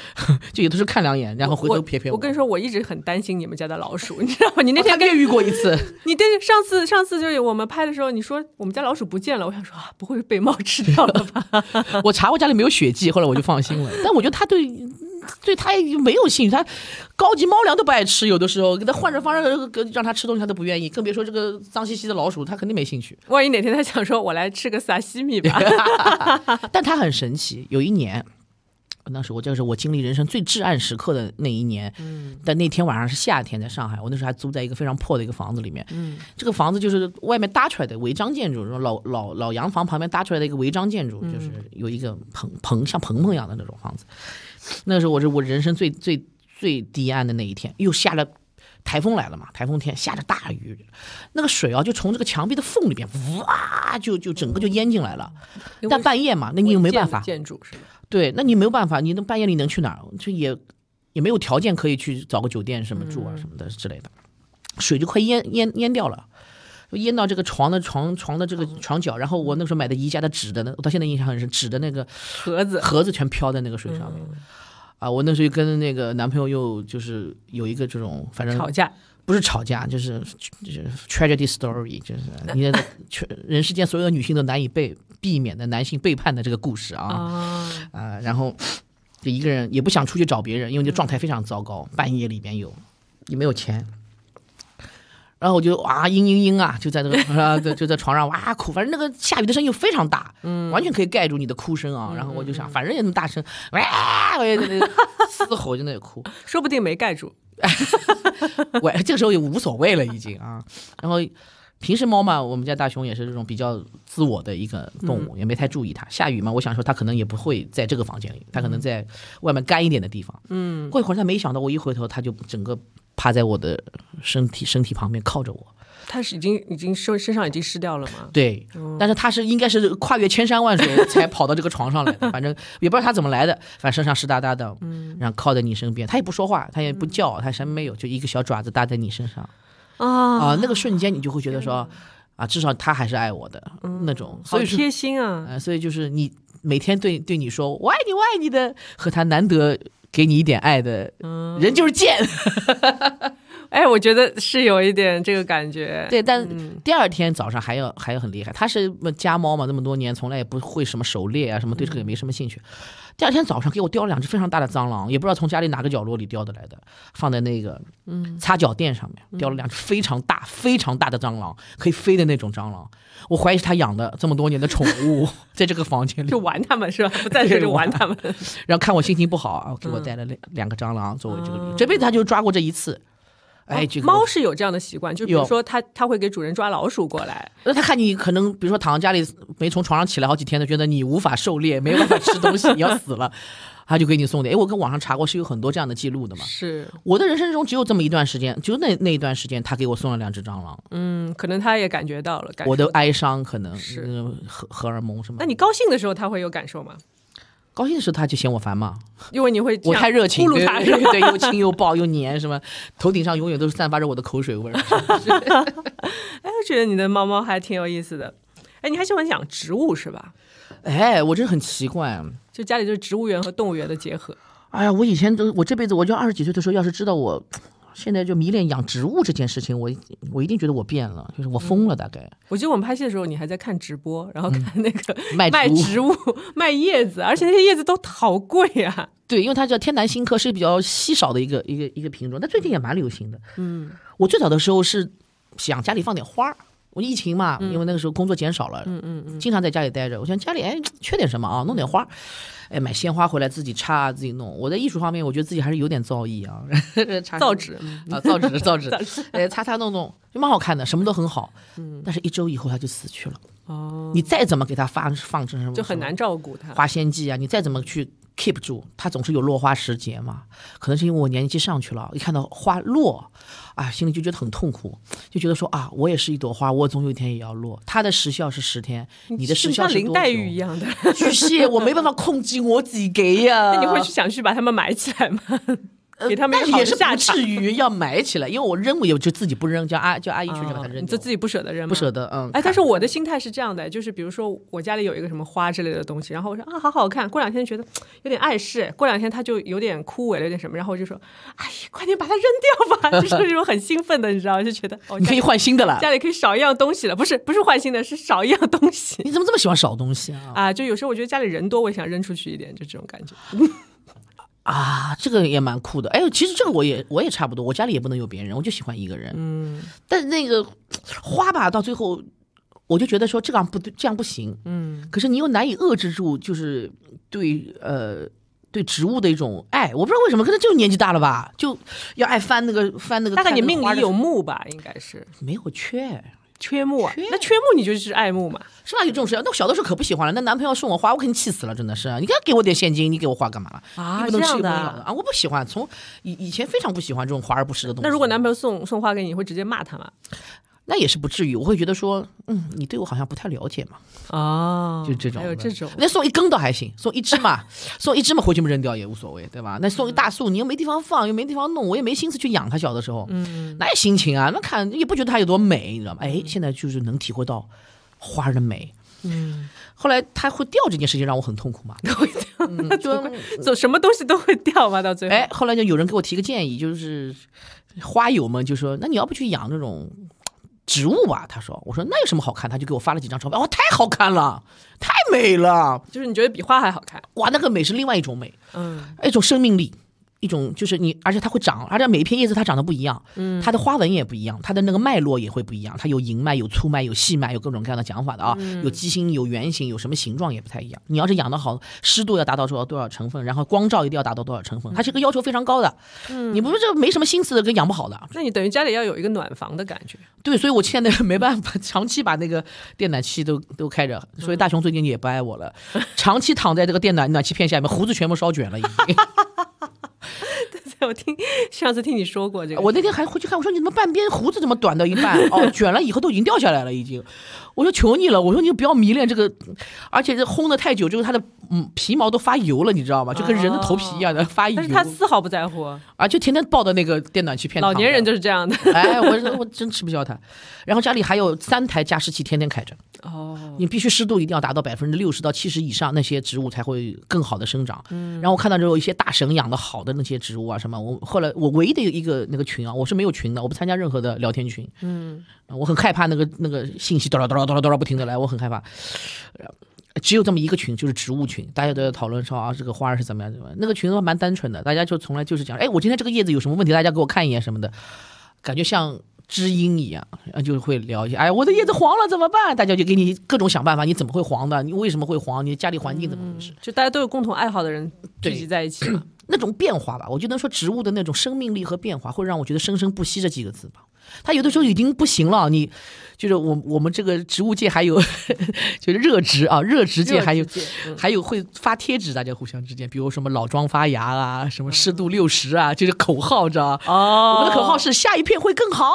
[laughs] 就有的时候看两眼，然后回头撇撇我。我跟你说，我一直很担心你们家的老鼠，你知道吗？你那天越狱过一次，你对上次上次就是我们拍的时候，你说我们家老鼠不见了，我想说啊，不会被猫吃掉了吧？我查过家里没有血迹，后来我就放心了。但我觉得他对对他没有兴趣，他高级猫粮都不爱吃，有的时候给他换着方式让他吃东西，他都不愿意，更别说这个脏兮兮的老鼠，他肯定没兴趣。万一哪天他想说我来吃个萨西米吧，[laughs] 但他很神奇，有一年。那时候我这个是我经历人生最至暗时刻的那一年，嗯，但那天晚上是夏天，在上海，我那时候还租在一个非常破的一个房子里面，嗯，这个房子就是外面搭出来的违章建筑，老老老洋房旁边搭出来的一个违章建筑，就是有一个棚棚像棚棚一样的那种房子。[laughs] 那个时候我是我人生最最最低暗的那一天，又下了台风来了嘛，台风天下着大雨，那个水啊就从这个墙壁的缝里边哇就就整个就淹进来了。但半夜嘛，那你又没办法，建筑是吧？对，那你没有办法，你那半夜里能去哪儿？就也也没有条件可以去找个酒店什么住啊什么的之类的，水就快淹淹淹掉了。淹到这个床的床床的这个床角，然后我那时候买的宜家的纸的，呢我到现在印象很深，纸的那个盒子盒子全飘在那个水上面。啊，我那时候跟那个男朋友又就是有一个这种，反正吵架，不是吵架，就是就是 tragedy story，就是 [laughs] 你的全人世间所有的女性都难以被避免的男性背叛的这个故事啊啊，啊、然后就一个人也不想出去找别人，因为这状态非常糟糕，半夜里边有也没有钱。然后我就哇嘤嘤嘤啊，就在那个 [laughs] 啊，就 [laughs] 就在床上哇哭，反正那个下雨的声音又非常大，嗯，完全可以盖住你的哭声啊。然后我就想，反正也那么大声，[laughs] 哇，我也在那里嘶吼，就在那里哭。说不定没盖住。我这个时候也无所谓了，已经啊。然后平时猫嘛，我们家大熊也是这种比较自我的一个动物，也没太注意它。下雨嘛，我想说它可能也不会在这个房间里，它可能在外面干一点的地方。嗯，过一会儿它没想到，我一回头，它就整个趴在我的身体身体旁边靠着我。他是已经已经身身上已经湿掉了吗？对，但是他是应该是跨越千山万水才跑到这个床上来的，[laughs] 反正也不知道他怎么来的，反正身上湿哒哒的，嗯，然后靠在你身边，他也不说话，他也不叫，他什么没有，就一个小爪子搭在你身上。啊，啊，那个瞬间你就会觉得说，啊，至少他还是爱我的、那种，好所以说，贴心啊！呃，所以就是你每天对对你说我爱你我爱你的，和他难得给你一点爱的人就是贱，[laughs] 哎，我觉得是有一点这个感觉。对，但第二天早上还要还要很厉害。他是家猫嘛，那么多年从来也不会什么狩猎啊，什么对这个也没什么兴趣。第二天早上给我叼了两只非常大的蟑螂，也不知道从家里哪个角落里叼的来的，放在那个嗯擦脚垫上面，叼了两只非常大、非常大的蟑螂，可以飞的那种蟑螂。我怀疑是他养的这么多年的宠物，[laughs] 在这个房间里就玩他们是吧？不在这就玩他们。[laughs] 然后看我心情不好啊，给我带了两两个蟑螂作为这个礼物。这辈子他就抓过这一次。哎，猫是有这样的习惯，就比如说它它会给主人抓老鼠过来。那它看你可能，比如说躺在家里没从床上起来好几天，它觉得你无法狩猎，没办法吃东西，你要 [laughs] 死了，它就给你送点。哎，我跟网上查过，是有很多这样的记录的嘛。是我的人生中只有这么一段时间，就那那一段时间，他给我送了两只蟑螂。嗯，可能他也感觉到了，我的哀伤可能是荷荷尔蒙什么。那你高兴的时候，他会有感受吗？高兴的时候他就嫌我烦嘛，因为你会我太热情，对 [laughs] 对对，又亲又抱又黏，什么头顶上永远都是散发着我的口水味儿。[laughs] 哎，我觉得你的猫猫还挺有意思的。哎，你还喜欢养植物是吧？哎，我真的很奇怪，就家里就是植物园和动物园的结合。哎呀，我以前都我这辈子，我就二十几岁的时候，要是知道我。现在就迷恋养植物这件事情，我我一定觉得我变了，就是我疯了。大概我记得我们拍戏的时候，你还在看直播，然后看那个 [laughs] 卖植物、[laughs] 卖叶子，而且那些叶子都好贵啊。对，因为它叫天南星科，是比较稀少的一个一个一个品种，但最近也蛮流行的。嗯，我最早的时候是想家里放点花儿。我疫情嘛，因为那个时候工作减少了，嗯嗯嗯，经常在家里待着。我想家里哎缺点什么啊，弄点花，哎买鲜花回来自己插自己弄。我在艺术方面，我觉得自己还是有点造诣啊，造纸啊造纸造纸，哎擦擦弄弄就蛮好看的，什么都很好。嗯，但是一周以后他就死去了。哦，你再怎么给他放放成什么，就很难照顾他。花仙剂啊，你再怎么去。Keep 住，它总是有落花时节嘛。可能是因为我年纪上去了，一看到花落，啊，心里就觉得很痛苦，就觉得说啊，我也是一朵花，我总有一天也要落。它的时效是十天，你的时效是像林黛玉一样的巨蟹，我没办法控制我自己呀。[laughs] 那你会去想去把它们埋起来吗？给他们也是不至于要埋起来，因为我扔我也就自己不扔，叫阿叫阿姨去把它扔，就自己不舍得扔，不舍得，嗯。哎，但是我的心态是这样的，就是比如说我家里有一个什么花之类的东西，然后我说啊，好好看，过两天觉得有点碍事，过两天它就有点枯萎了，有点什么，然后我就说，哎呀，快点把它扔掉吧，[laughs] 就是那种很兴奋的，你知道，就觉得哦，你可以换新的了，家里可以少一样东西了，不是不是换新的，是少一样东西。你怎么这么喜欢少东西啊？啊，就有时候我觉得家里人多，我也想扔出去一点，就这种感觉。啊，这个也蛮酷的。哎呦，其实这个我也我也差不多，我家里也不能有别人，我就喜欢一个人。嗯，但那个花吧，到最后我就觉得说这样不对，这样不行。嗯，可是你又难以遏制住，就是对呃对植物的一种爱。我不知道为什么，可能就是年纪大了吧，就要爱翻那个翻那个。大概你命里有木吧，应该是没有缺。缺木，那缺木你就是爱木嘛？是吧？有这种事？那我小的时候可不喜欢了。那男朋友送我花，我肯定气死了，真的是。你该给我点现金，你给我花干嘛了？啊，这样的啊，我不喜欢。从以以前非常不喜欢这种华而不实的东西。那如果男朋友送送花给你，会直接骂他吗？那也是不至于，我会觉得说，嗯，你对我好像不太了解嘛。哦，就这种，还有这种，那送一根倒还行，送一支嘛，[laughs] 送一支嘛，回去嘛扔掉也无所谓，对吧？那送一大束，你又没地方放，又没地方弄，我也没心思去养它。小的时候，嗯，哪有心情啊？那看也不觉得它有多美，你知道吗？哎，现在就是能体会到花的美。嗯，后来它会掉这件事情让我很痛苦嘛，[laughs] 会掉，就走什么东西都会掉嘛，到最后。哎，后来就有人给我提个建议，就是花友们就说，那你要不去养那种。植物吧，他说，我说那有什么好看？他就给我发了几张照片，哇，太好看了，太美了，就是你觉得比花还好看？哇，那个美是另外一种美，嗯，一种生命力。一种就是你，而且它会长，而且每一片叶子它长得不一样，嗯，它的花纹也不一样，它的那个脉络也会不一样，它有银脉、有粗脉、有细脉，有各种各样的讲法的啊，有畸形、有圆形、有什么形状也不太一样。你要是养的好，湿度要达到多少多少成分，然后光照一定要达到多少成分，它是个要求非常高的。嗯，你不是这没什么心思的，跟养不好的。那你等于家里要有一个暖房的感觉。对，所以我现在没办法长期把那个电暖气都 [laughs] 都开着，所以大雄最近也不爱我了，长期躺在这个电暖暖气片下面，胡子全部烧卷了已经。我听上次听你说过这个，我那天还回去看，我说你怎么半边胡子怎么短到一半？哦，卷了以后都已经掉下来了，已经。我说求你了，我说你不要迷恋这个，而且这烘的太久，就是它的嗯皮毛都发油了，你知道吗？就跟人的头皮一样的发油。但是他丝毫不在乎，啊，就天天抱着那个电暖气片。老年人就是这样的。哎，我我真吃不消他。然后家里还有三台加湿器，天天开着。哦。你必须湿度一定要达到百分之六十到七十以上，那些植物才会更好的生长。嗯。然后我看到之后一些大神养的好的那些植物啊什么。我后来我唯一的一个那个群啊，我是没有群的，我不参加任何的聊天群。嗯，我很害怕那个那个信息哆啦哆啦哆啦哆啦不停的来，我很害怕。只有这么一个群，就是植物群，大家都在讨论说啊，这个花是怎么样怎么样。那个群的话蛮单纯的，大家就从来就是讲，哎，我今天这个叶子有什么问题，大家给我看一眼什么的，感觉像知音一样，就会聊一下，哎，我的叶子黄了怎么办？大家就给你各种想办法，你怎么会黄的？你为什么会黄？你家里环境怎么回事？就大家都有共同爱好的人聚集在一起嘛。[clears throat] 那种变化吧，我就能说植物的那种生命力和变化，会让我觉得生生不息这几个字吧。它有的时候已经不行了，你就是我我们这个植物界还有 [laughs] 就是热植啊，热植界还有还有会发贴纸，大家互相之间，比如什么老庄发芽啊，什么湿度六十啊，就是口号知道哦。我们的口号是下一片会更好，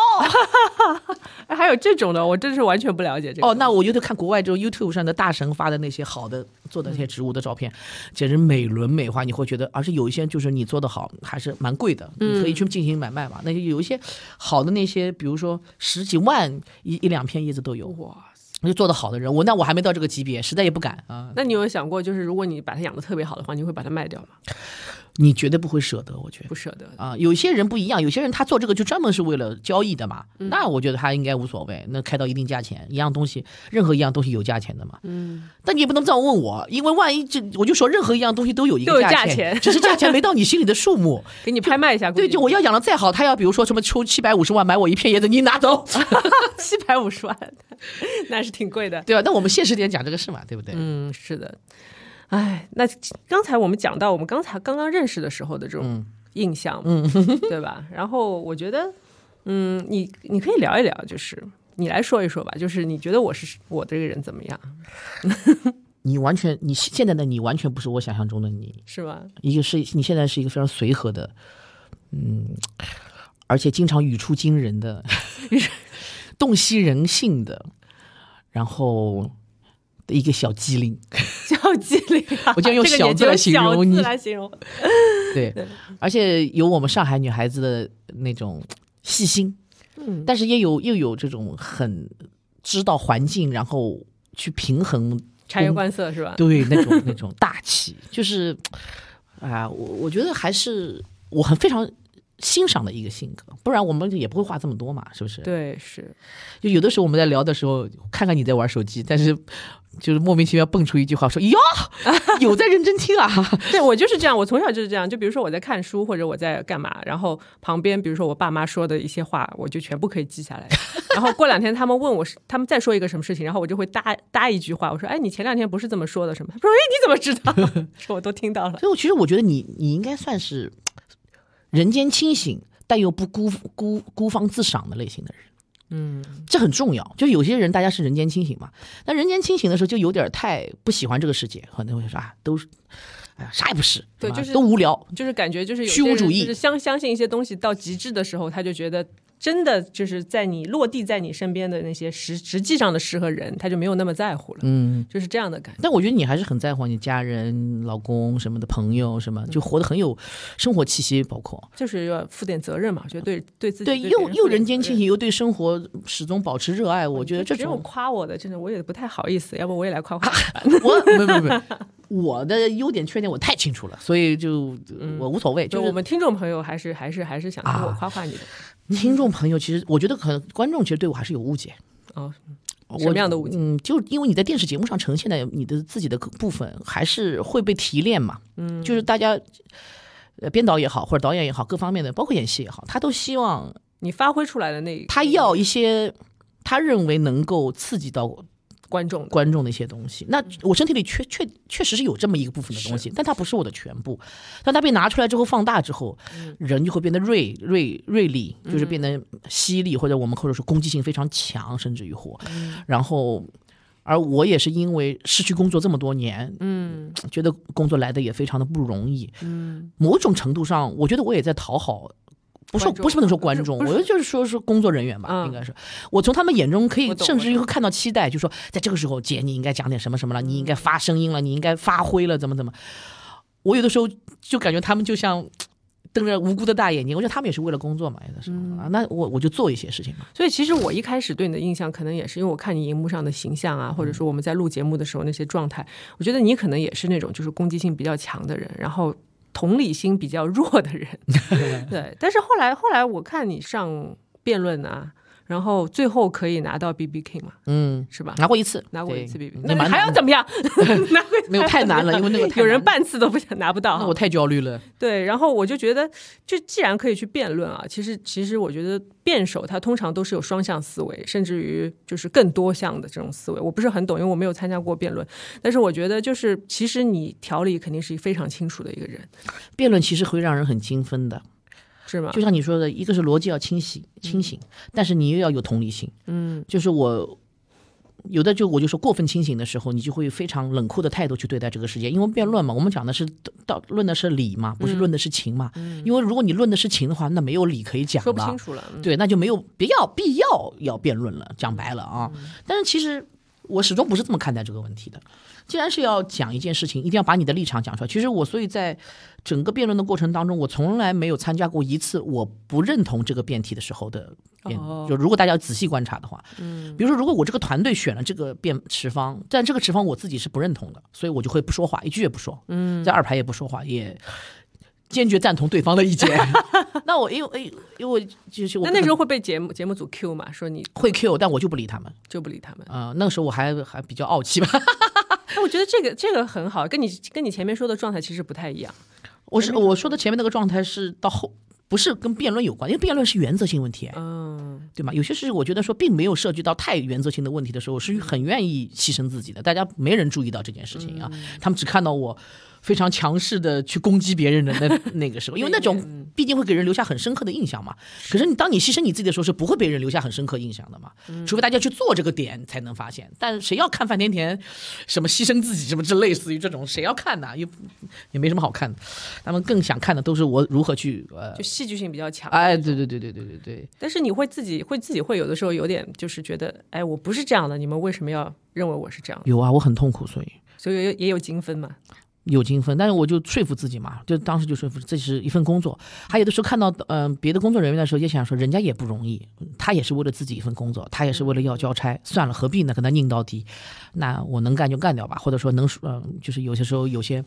[laughs] 还有这种的，我真是完全不了解这个。哦，那我就得看国外这种 YouTube 上的大神发的那些好的做的那些植物的照片，简直美轮美奂，你会觉得，而且有一些就是你做的好，还是蛮贵的，你可以去进行买卖嘛。那些有一些好的那些。比如说十几万一一两片叶子都有哇，就做的好的人，我那我还没到这个级别，实在也不敢啊。那你有想过，就是如果你把它养的特别好的话，你会把它卖掉吗？你绝对不会舍得，我觉得不舍得啊。有些人不一样，有些人他做这个就专门是为了交易的嘛。那我觉得他应该无所谓，那开到一定价钱，一样东西，任何一样东西有价钱的嘛。嗯。但你也不能这样问我，因为万一这我就说任何一样东西都有一个价钱，只是价钱没到你心里的数目，[laughs] 给你拍卖一下。对，就我要养的再好，他要比如说什么出七百五十万买我一片叶子，你拿走 [laughs] [laughs] 七百五十万，那是挺贵的，对吧？那我们现实点讲这个事嘛，对不对？嗯，是的。哎，那刚才我们讲到我们刚才刚刚认识的时候的这种印象，嗯，[laughs] 对吧？然后我觉得，嗯，你你可以聊一聊，就是你来说一说吧，就是你觉得我是我这个人怎么样？[laughs] 你完全，你现在的你完全不是我想象中的你，是吧？一个是你现在是一个非常随和的，嗯，而且经常语出惊人的，[laughs] 洞悉人性的，然后。的一个小机灵，小机灵，[laughs] 我就用小字来形容你，来形容。[laughs] 对，而且有我们上海女孩子的那种细心，嗯，但是也有又有这种很知道环境，然后去平衡察言观色，是吧？对，那种那种大气，就是啊，我我觉得还是我很非常。欣赏的一个性格，不然我们也不会话这么多嘛，是不是？对，是。就有的时候我们在聊的时候，看看你在玩手机，但是就是莫名其妙蹦出一句话说：“哟，[laughs] 有在认真听啊！” [laughs] 对我就是这样，我从小就是这样。就比如说我在看书或者我在干嘛，然后旁边比如说我爸妈说的一些话，我就全部可以记下来。[laughs] 然后过两天他们问我，他们再说一个什么事情，然后我就会搭搭一句话，我说：“哎，你前两天不是这么说的什么？”他说：“哎，你怎么知道？”说我都听到了。所以，我其实我觉得你你应该算是。人间清醒，但又不孤孤孤芳自赏的类型的人，嗯，这很重要。就有些人，大家是人间清醒嘛，那人间清醒的时候，就有点太不喜欢这个世界，可能会说啊，都是，哎呀，啥也不是，对，就是都无聊，就是感觉就是虚无主义，就是相相信一些东西到极致的时候，他就觉得。真的就是在你落地在你身边的那些实实际上的事和人，他就没有那么在乎了。嗯，就是这样的感觉。但我觉得你还是很在乎你家人、老公什么的朋友什么，就活得很有生活气息，包括就是要负点责任嘛，就对对自己对又又人间清醒，又对生活始终保持热爱。我觉得这种夸我的，真的我也不太好意思。要不我也来夸夸 [laughs] 我？不不不，我的优点缺点我太清楚了，所以就我无所谓。就我们听众朋友还是还是还是想听我夸夸你的。听众朋友，其实我觉得可能观众其实对我还是有误解啊，什么样的误解？嗯，就因为你在电视节目上呈现的你的自己的部分，还是会被提炼嘛。嗯，就是大家，呃，编导也好，或者导演也好，各方面的，包括演戏也好，他都希望你发挥出来的那，他要一些他认为能够刺激到。观众观众的一些东西，那我身体里确确确实是有这么一个部分的东西，但它不是我的全部。当它被拿出来之后，放大之后，人就会变得锐锐锐利，就是变得犀利，或者我们或者说攻击性非常强，甚至于火。然后，而我也是因为失去工作这么多年，嗯，觉得工作来的也非常的不容易，嗯，某种程度上，我觉得我也在讨好。不是不是不能说观众，我就是说是工作人员吧，应该是我从他们眼中可以甚至于会看到期待，就说在这个时候，姐你应该讲点什么什么了，你应该发声音了，你应该发挥了，怎么怎么。我有的时候就感觉他们就像瞪着无辜的大眼睛，我觉得他们也是为了工作嘛，有的时候啊，那我我就做一些事情嘛。所以其实我一开始对你的印象，可能也是因为我看你荧幕上的形象啊，或者说我们在录节目的时候那些状态，我觉得你可能也是那种就是攻击性比较强的人，然后。同理心比较弱的人。[laughs] 对，但是后来后来我看你上辩论啊。然后最后可以拿到 B B King 嘛？嗯，是吧？拿过一次，拿过一次 B B，那还要怎么样？[laughs] 拿过没有太难了，因为那个 [laughs] 有人半次都不想拿不到，那我太焦虑了。对，然后我就觉得，就既然可以去辩论啊，其实其实我觉得辩手他通常都是有双向思维，甚至于就是更多项的这种思维。我不是很懂，因为我没有参加过辩论，但是我觉得就是其实你条理肯定是非常清楚的一个人。辩论其实会让人很精分的。是吗？就像你说的，一个是逻辑要清晰、清醒，但是你又要有同理心。嗯，就是我有的就我就说过分清醒的时候，你就会非常冷酷的态度去对待这个世界。因为辩论嘛，我们讲的是道论的是理嘛，不是论的是情嘛。嗯，因为如果你论的是情的话，那没有理可以讲了，说不清楚了。对，那就没有必要必要要辩论了。讲白了啊，但是其实我始终不是这么看待这个问题的。既然是要讲一件事情，一定要把你的立场讲出来。其实我所以在整个辩论的过程当中，我从来没有参加过一次我不认同这个辩题的时候的辩。就如果大家仔细观察的话，嗯，比如说如果我这个团队选了这个辩持方，但这个持方我自己是不认同的，所以我就会不说话，一句也不说，嗯，在二排也不说话，也坚决赞同对方的意见。[laughs] 那我因为因为就是我那那时候会被节目节目组 Q 嘛，说你会 Q，但我就不理他们，就不理他们。啊，那个时候我还还比较傲气吧。那 [laughs] 我觉得这个这个很好，跟你跟你前面说的状态其实不太一样。我是我说的前面那个状态是到后，不是跟辩论有关，因为辩论是原则性问题，嗯，对吗？有些事情我觉得说并没有涉及到太原则性的问题的时候，是很愿意牺牲自己的。大家没人注意到这件事情啊，他们只看到我。非常强势的去攻击别人的那 [laughs] 那个时候，因为那种毕竟会给人留下很深刻的印象嘛。可是你当你牺牲你自己的时候，是不会被人留下很深刻印象的嘛。除非大家去做这个点才能发现。但谁要看范甜甜什么牺牲自己什么之类似于这种，谁要看呢？又也没什么好看的。他们更想看的都是我如何去呃，就戏剧性比较强。哎，对对对对对对对。但是你会自己会自己会有的时候有点就是觉得，哎，我不是这样的，你们为什么要认为我是这样？有啊，我很痛苦，所以所以也有精分嘛。有精分，但是我就说服自己嘛，就当时就说服这是一份工作。还有的时候看到嗯别的工作人员的时候，也想说人家也不容易，他也是为了自己一份工作，他也是为了要交差，算了，何必呢？跟他拧到底，那我能干就干掉吧，或者说能嗯，就是有些时候有些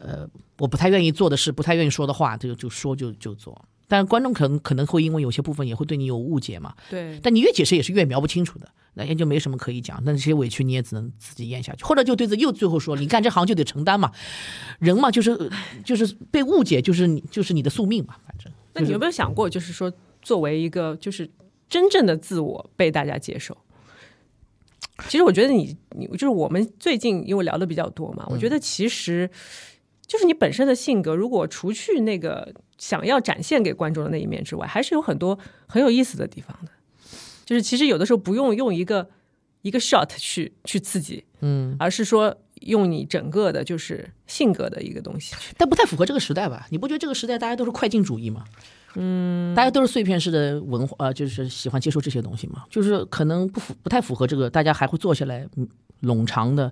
呃我不太愿意做的事，不太愿意说的话，就就说就就做。但是观众可能可能会因为有些部分也会对你有误解嘛，对。但你越解释也是越描不清楚的。那也就没什么可以讲，那这些委屈你也只能自己咽下去，或者就对着又最后说，你干这行就得承担嘛，人嘛就是就是被误解，就是你就是你的宿命嘛，反正。那你有没有想过，就是说作为一个就是真正的自我被大家接受？其实我觉得你你就是我们最近因为聊的比较多嘛，我觉得其实就是你本身的性格，如果除去那个想要展现给观众的那一面之外，还是有很多很有意思的地方的。就是其实有的时候不用用一个一个 shot 去去刺激，嗯，而是说用你整个的就是性格的一个东西，但不太符合这个时代吧？你不觉得这个时代大家都是快进主义吗？嗯，大家都是碎片式的文化，呃，就是喜欢接受这些东西嘛？就是可能不符不太符合这个，大家还会坐下来冗长的。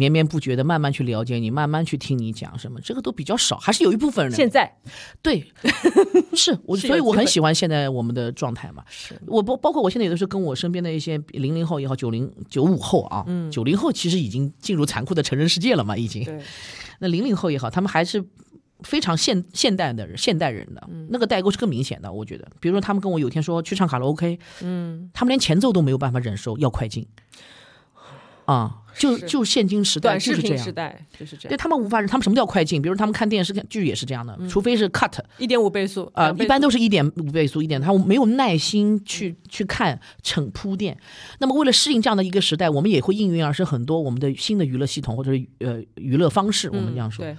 绵绵不绝的慢慢去了解你，慢慢去听你讲什么，这个都比较少，还是有一部分人。现在，对，[laughs] 是我，所以我很喜欢现在我们的状态嘛。是我包包括我现在有的时候跟我身边的一些零零后也好，九零九五后啊，嗯，九零后其实已经进入残酷的成人世界了嘛，已经。那零零后也好，他们还是非常现现代的人，现代人的那个代沟是更明显的，我觉得。比如说他们跟我有天说去唱卡拉 OK，嗯，他们连前奏都没有办法忍受，要快进。啊，就就现今时代就是这样，时代就是这样。对他们无法，他们什么叫快进？比如他们看电视剧也是这样的，除非是 cut 一点五倍速啊，一般都是一点五倍速一点，他没有耐心去去看成铺垫。那么为了适应这样的一个时代，我们也会应运而生很多我们的新的娱乐系统或者是呃娱乐方式。我们这样说，对。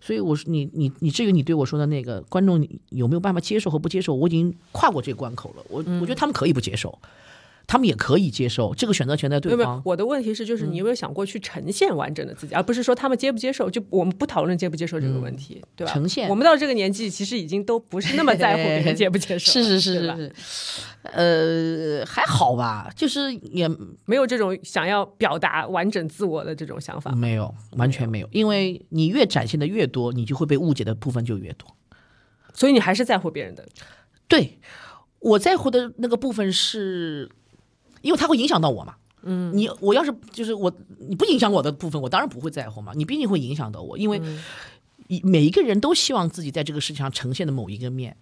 所以我说你你你至于你对我说的那个观众有没有办法接受和不接受，我已经跨过这个关口了。我我觉得他们可以不接受。他们也可以接受这个选择权在对方。我的问题是，就是你有没有想过去呈现完整的自己，而不是说他们接不接受？就我们不讨论接不接受这个问题，对吧？呈现。我们到这个年纪，其实已经都不是那么在乎别人接不接受。[laughs] 是是是是是。呃，还好吧，就是也没有这种想要表达完整自我的这种想法。没有，完全没有。因为你越展现的越多，你就会被误解的部分就越多。所以你还是在乎别人的。对，我在乎的那个部分是。因为它会影响到我嘛，嗯，你我要是就是我你不影响我的部分，我当然不会在乎嘛。你毕竟会影响到我，因为每一个人都希望自己在这个世界上呈现的某一个面，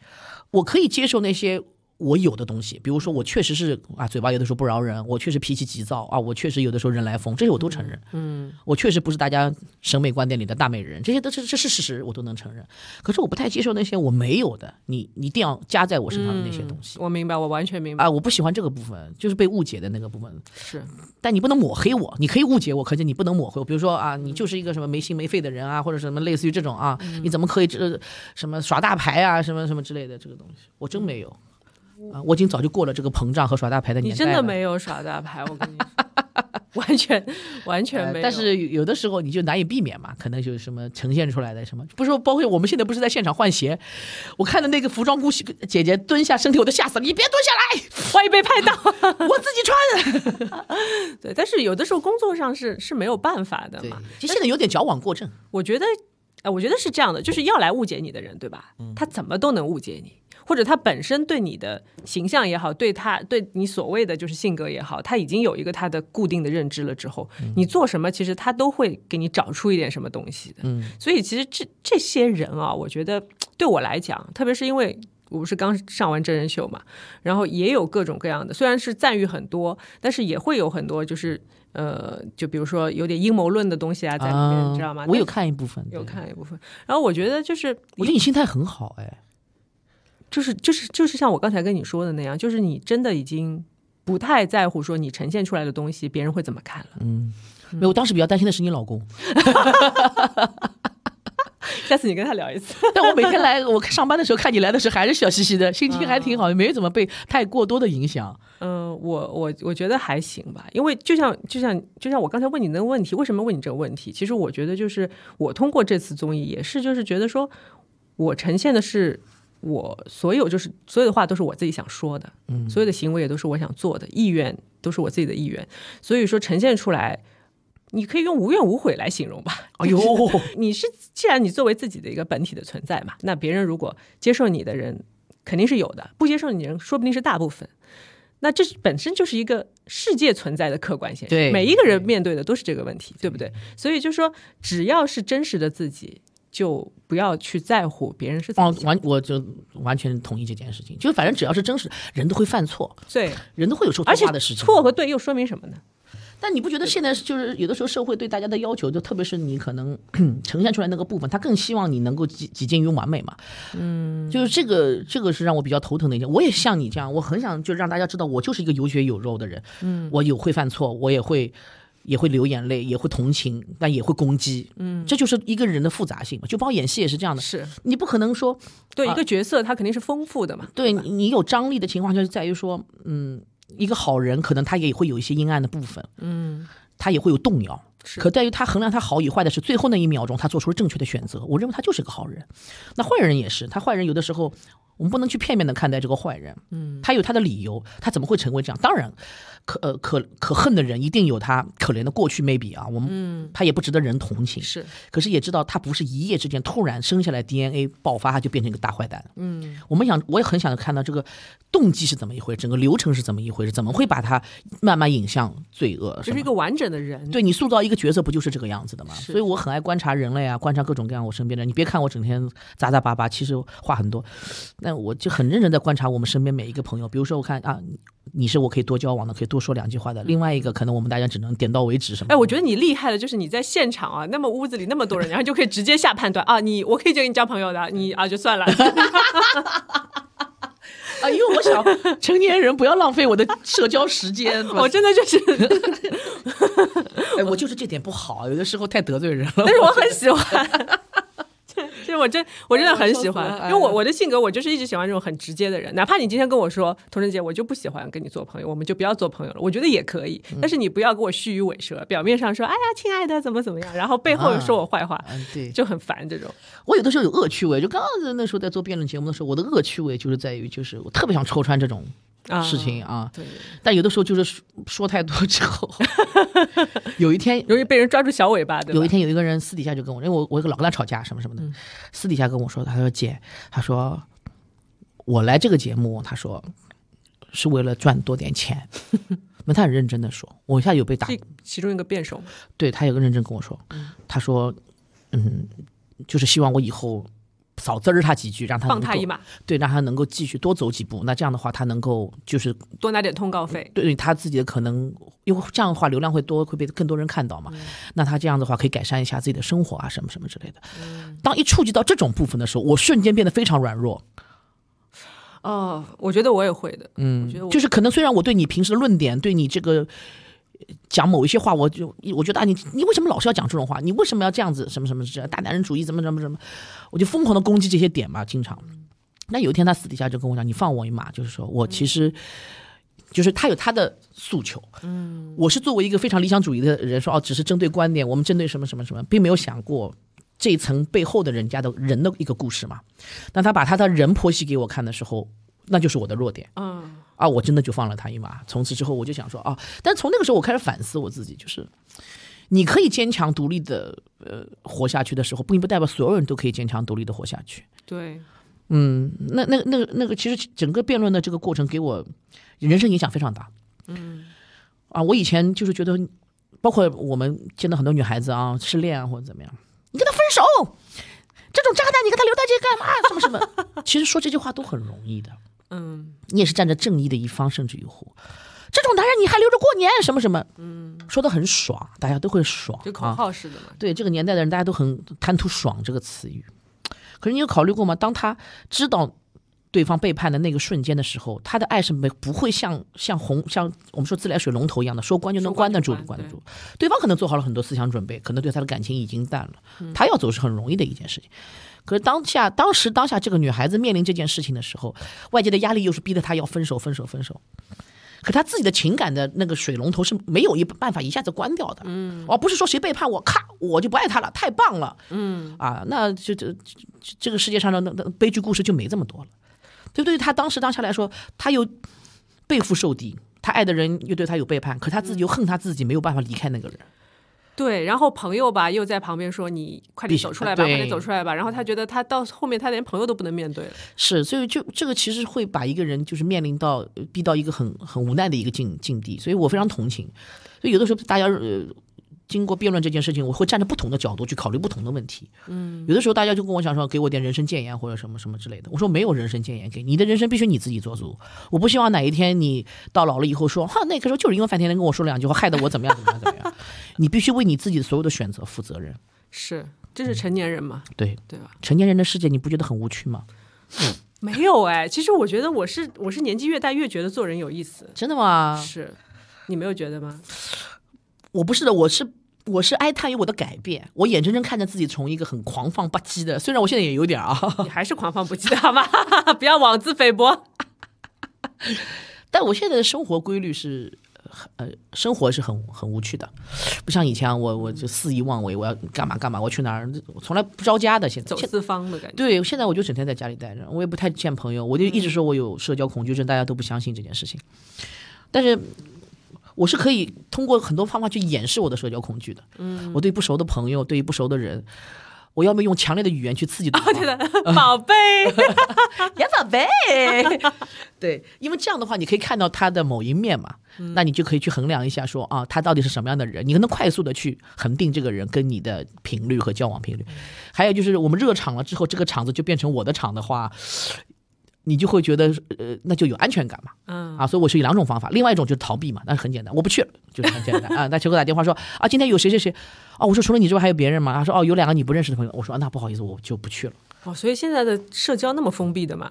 我可以接受那些。我有的东西，比如说我确实是啊，嘴巴有的时候不饶人，我确实脾气急躁啊，我确实有的时候人来疯，这些我都承认。嗯，我确实不是大家审美观点里的大美人，这些都是这是事实，我都能承认。可是我不太接受那些我没有的，你你一定要加在我身上的那些东西。我明白，我完全明白啊，我不喜欢这个部分，就是被误解的那个部分。是，但你不能抹黑我，你可以误解我，可是你不能抹黑我。比如说啊，你就是一个什么没心没肺的人啊，或者什么类似于这种啊，你怎么可以这什么耍大牌啊，什么什么之类的这个东西，我真没有。啊，我已经早就过了这个膨胀和耍大牌的年代。你真的没有耍大牌，我跟你说，[laughs] 完全完全没有。但是有的时候你就难以避免嘛，可能就是什么呈现出来的什么，不是说包括我们现在不是在现场换鞋，我看到那个服装姑姐姐蹲下身体，我都吓死了。你别蹲下来，万一被拍到，[laughs] 我自己穿。[laughs] 对，但是有的时候工作上是是没有办法的嘛。其实现在有点矫枉过正，我觉得，哎，我觉得是这样的，就是要来误解你的人，对吧？他怎么都能误解你。或者他本身对你的形象也好，对他对你所谓的就是性格也好，他已经有一个他的固定的认知了之后，你做什么其实他都会给你找出一点什么东西的。嗯，所以其实这这些人啊，我觉得对我来讲，特别是因为我不是刚上完真人秀嘛，然后也有各种各样的，虽然是赞誉很多，但是也会有很多就是呃，就比如说有点阴谋论的东西啊在里面，你知道吗？我有看一部分，有看一部分。然后我觉得就是，我觉得你心态很好，哎。就是就是就是像我刚才跟你说的那样，就是你真的已经不太在乎说你呈现出来的东西别人会怎么看了。嗯，没有，我当时比较担心的是你老公。[laughs] 下次你跟他聊一次。[laughs] 但我每天来，我上班的时候看你来的时候还是笑嘻嘻的，心情还挺好，也没怎么被太过多的影响。嗯，我我我觉得还行吧，因为就像就像就像我刚才问你那个问题，为什么问你这个问题？其实我觉得就是我通过这次综艺也是就是觉得说我呈现的是。我所有就是所有的话都是我自己想说的，嗯，所有的行为也都是我想做的，意愿都是我自己的意愿，所以说呈现出来，你可以用无怨无悔来形容吧。哎呦，[laughs] 你是既然你作为自己的一个本体的存在嘛，那别人如果接受你的人肯定是有的，不接受你的人说不定是大部分，那这本身就是一个世界存在的客观现象，对，每一个人面对的都是这个问题，对不对？所以就说只要是真实的自己。就不要去在乎别人是怎么完，我就完全同意这件事情。就反正只要是真实，人都会犯错，对，人都会有说错话的事情。错和对又说明什么呢？但你不觉得现在就是有的时候社会对大家的要求，就特别是你可能 [clears throat] 呈现出来那个部分，他更希望你能够几几近于完美嘛？嗯，就是这个这个是让我比较头疼的一件。我也像你这样，我很想就让大家知道，我就是一个有血有肉的人。嗯，我有会犯错，我也会。也会流眼泪，也会同情，但也会攻击。嗯，这就是一个人的复杂性嘛。就包括演戏也是这样的。是你不可能说，对一个角色，他肯定是丰富的嘛。对你有张力的情况，就是在于说，嗯，一个好人可能他也会有一些阴暗的部分。嗯，他也会有动摇。可在于他衡量他好与坏的是最后那一秒钟，他做出了正确的选择。我认为他就是个好人。那坏人也是，他坏人有的时候我们不能去片面的看待这个坏人。嗯，他有他的理由，他怎么会成为这样？当然。可呃可可恨的人一定有他可怜的过去，maybe 啊，我们他也不值得人同情。是，可是也知道他不是一夜之间突然生下来 DNA 爆发，他就变成一个大坏蛋。嗯，我们想，我也很想看到这个动机是怎么一回事，整个流程是怎么一回事，怎么会把他慢慢引向罪恶？这是一个完整的人。对你塑造一个角色，不就是这个样子的吗？所以我很爱观察人类啊，观察各种各样我身边的。你别看我整天杂杂巴巴，其实话很多，那我就很认真在观察我们身边每一个朋友。比如说，我看啊。你是我可以多交往的，可以多说两句话的。另外一个，可能我们大家只能点到为止什么？哎，我觉得你厉害的就是你在现场啊，那么屋子里那么多人，然后就可以直接下判断啊，你我可以跟你交朋友的，你啊就算了。[laughs] 啊，因为我想成年人不要浪费我的社交时间。[laughs] 我真的就是，[laughs] 哎，我就是这点不好，有的时候太得罪人了。但是我很喜欢。其 [laughs] 实我真我真的很喜欢，因为我我的性格我就是一直喜欢这种很直接的人，哪怕你今天跟我说童晨姐，我就不喜欢跟你做朋友，我们就不要做朋友了，我觉得也可以。但是你不要给我虚与委蛇，表面上说哎呀亲爱的怎么怎么样，然后背后又说我坏话，对，就很烦这种。[laughs] 我有的时候有恶趣味，就刚刚那时候在做辩论节目的时候，我的恶趣味就是在于，就是我特别想戳穿这种。事情啊，对，但有的时候就是说太多之后，[laughs] 有一天容易被人抓住小尾巴。有一天有一个人私底下就跟我，因为我我老跟他吵架什么什么的，私底下跟我说，他说姐，他说我来这个节目，他说是为了赚多点钱。[laughs] 那他很认真的说，我一下有被打。其中一个辩手，对他有个认真跟我说，他说，嗯，就是希望我以后少滋儿他几句，让他放他一马，对，让他能够继续多走几步。那这样的话，他能够就是多拿点通告费。对他自己的可能，因为这样的话流量会多，会被更多人看到嘛。那他这样的话可以改善一下自己的生活啊，什么什么之类的。当一触及到这种部分的时候，我瞬间变得非常软弱。哦，我觉得我也会的。嗯，我觉得就是可能虽然我对你平时的论点，对你这个呃讲某一些话，我就我觉得啊，你你为什么老是要讲这种话？你为什么要这样子？什么什么是大男人主义？怎么怎么怎么？我就疯狂的攻击这些点嘛，经常。那有一天他私底下就跟我讲：“你放我一马。”就是说我其实。就是他有他的诉求，嗯，我是作为一个非常理想主义的人说，哦，只是针对观点，我们针对什么什么什么，并没有想过这一层背后的人家的人的一个故事嘛。当他把他的人剖析给我看的时候，那就是我的弱点，嗯，啊，我真的就放了他一马。从此之后，我就想说，啊，但从那个时候我开始反思我自己，就是你可以坚强独立的呃活下去的时候，并不代表所有人都可以坚强独立的活下去。对，嗯，那那那个那个，其实整个辩论的这个过程给我人生影响非常大。嗯，啊，我以前就是觉得，包括我们见到很多女孩子啊，失恋啊或者怎么样，你跟他分手，这种渣男你跟他留在这干嘛？什么什么？[laughs] 其实说这句话都很容易的，嗯，你也是站在正义的一方，甚至于乎，这种男人你还留着过年？什么什么？嗯，说的很爽，大家都会爽，就口啊号似的嘛。对这个年代的人，大家都很贪图“爽”这个词语。可是你有考虑过吗？当他知道对方背叛的那个瞬间的时候，他的爱是没不会像像洪像我们说自来水龙头一样的说关就能关关得住，就关关得住。对方可能做好了很多思想准备，可能对他的感情已经淡了，他要走是很容易的一件事情。可是当下当时当下这个女孩子面临这件事情的时候，外界的压力又是逼得她要分手分手分手。可她自己的情感的那个水龙头是没有一办法一下子关掉的，嗯，而不是说谁背叛我，咔我就不爱他了，太棒了，嗯，啊，那就这这这个世界上的那那悲剧故事就没这么多了。对，对于他当时当下来说，他又背负受敌，他爱的人又对他有背叛，可他自己又恨他自己没有办法离开那个人。对，然后朋友吧又在旁边说你快点走出来吧，快点走出来吧。然后他觉得他到后面他连朋友都不能面对了。是，所以就这个其实会把一个人就是面临到呃逼到一个很很无奈的一个境境地，所以我非常同情。所以有的时候大家呃。经过辩论这件事情，我会站在不同的角度去考虑不同的问题。嗯，有的时候大家就跟我讲说，给我点人生谏言或者什么什么之类的。我说没有人生谏言给你，你的人生必须你自己做主。我不希望哪一天你到老了以后说，哈，那个时候就是因为范天林跟我说两句话，害得我怎么样怎么样怎么样。你必须为你自己所有的选择负责任。[laughs] 是，这是成年人嘛，对，对吧？成年人的世界，你不觉得很无趣吗？没有哎，其实我觉得我是我是年纪越大越觉得做人有意思。真的吗？是，你没有觉得吗？我不是的，我是我是哀叹于我的改变，我眼睁睁看着自己从一个很狂放不羁的，虽然我现在也有点啊，你 [laughs] 还是狂放不羁的好吗？[laughs] 不要妄自菲薄。但我现在的生活规律是，呃，生活是很很无趣的，不像以前啊我我就肆意妄为，我要干嘛干嘛，我去哪儿，我从来不着家的。现在走四方的感觉。对，现在我就整天在家里待着，我也不太见朋友，我就一直说我有社交恐惧症，大家都不相信这件事情。但是我是可以通过很多方法去掩饰我的社交恐惧的。嗯，我对不熟的朋友，对于不熟的人，我要么用强烈的语言去刺激对方，对的，[laughs] [laughs] 宝贝，[laughs] 呀宝贝，对，因为这样的话，你可以看到他的某一面嘛，那你就可以去衡量一下说，啊，他到底是什么样的人，你可能快速的去恒定这个人跟你的频率和交往频率。还有就是我们热场了之后，这个场子就变成我的场的话。你就会觉得，呃，那就有安全感嘛，嗯啊，所以我是有两种方法，另外一种就是逃避嘛，那是很简单，我不去了，就是很简单 [laughs] 啊。那结果打电话说，啊，今天有谁谁谁，哦，我说除了你之外还有别人吗？他说，哦，有两个你不认识的朋友，我说，啊那不好意思，我就不去了。哦，所以现在的社交那么封闭的嘛，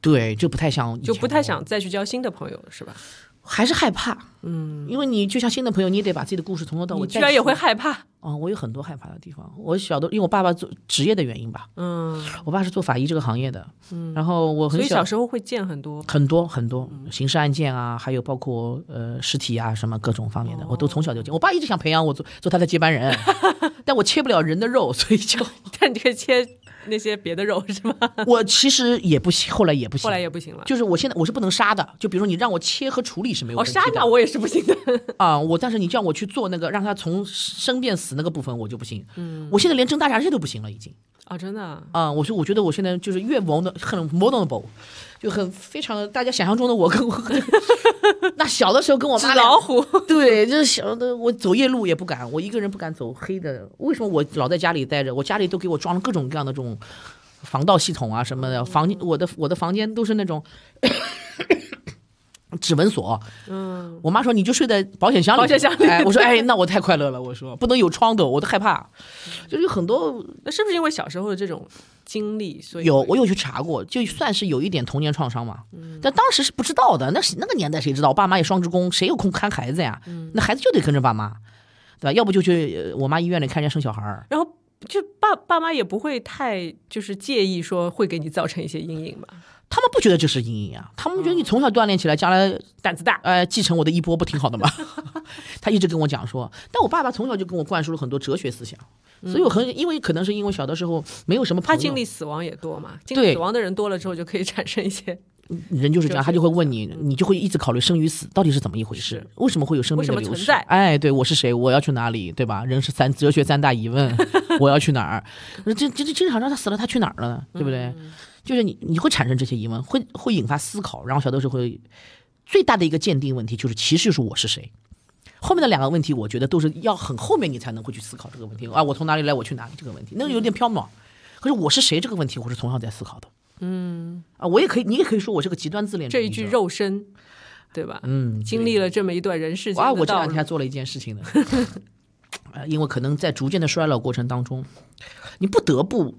对，就不太想就不太想再去交新的朋友了，是吧？还是害怕，嗯，因为你就像新的朋友，你也得把自己的故事从头到尾。你居然也会害怕？啊、我有很多害怕的地方。我小的，因为我爸爸做职业的原因吧，嗯，我爸是做法医这个行业的，嗯，然后我很所以小时候会见很多。很多很多刑事案件啊，还有包括呃尸体啊什么各种方面的，我都从小就见。我爸一直想培养我做做他的接班人，[laughs] 但我切不了人的肉，所以就 [laughs] 但你可以切那些别的肉是吗？[laughs] 我其实也不行，后来也不行后。来也不行了。就是我现在我是不能杀的，就比如说你让我切和处理是没有哦，问题的。杀掉我也是不行的。[laughs] 啊，我但是你叫我去做那个让他从生变死那个部分，我就不行。嗯，我现在连蒸大闸蟹都不行了，已经。哦，真的啊。啊、我说我觉得我现在就是越 vulner 很 vulnerable，就很非常的大家想象中的我跟我 [laughs] 那小的时候跟我妈纸老虎，对，就是小的我走夜路也不敢，我一个人不敢走黑的。为什么我老在家里待着？我家里都给我装了各种各样的这种防盗系统啊什么的，房我的我的房间都是那种。指纹锁，嗯，我妈说你就睡在保险箱里，保险箱里哎，我说 [laughs] 哎，那我太快乐了，我说不能有窗的，我都害怕，就是有很多那是不是因为小时候的这种经历，所以有，我有去查过，就算是有一点童年创伤嘛。但当时是不知道的，那是那个年代谁知道？我爸妈也双职工，谁有空看孩子呀？那孩子就得跟着爸妈，对吧？要不就去呃我妈医院里看人家生小孩儿。然后就爸爸妈也不会太就是介意说会给你造成一些阴影吧？他们不觉得这是阴影啊，他们觉得你从小锻炼起来，将来胆子大，呃 [laughs] 继承我的衣钵不挺好的吗？[laughs] 他一直跟我讲说，但我爸爸从小就跟我灌输了很多哲学思想，所以我很因为可能是因为小的时候没有什么朋他，经历死亡也多嘛，经历对死亡的人多了之后，就可以产生一些人就是这样，他就会问你，你就会一直考虑生与死到底是怎么一回事，为什么会有生命存在哎，对我是谁？我要去哪里？对吧？人是三哲学三大疑问，[laughs] 我要去哪儿？这这这经常让他死了，他去哪儿了呢？对不对？就是你你会产生这些疑问，会会引发思考，然后小的时候会最大的一个鉴定问题就是，其实就是我是谁。后面的两个问题，我觉得都是要很后面你才能会去思考这个问题啊，我从哪里来，我去哪里这个问题，那个有点飘渺。可是我是谁这个问题，我是从小在思考的。嗯啊，我也可以，你也可以说我是个极端自恋者。这一具肉身，对吧？嗯，经历了这么一段人世间哇，的我这两天还做了一件事情呢，[laughs] 呃，因为可能在逐渐的衰老过程当中，你不得不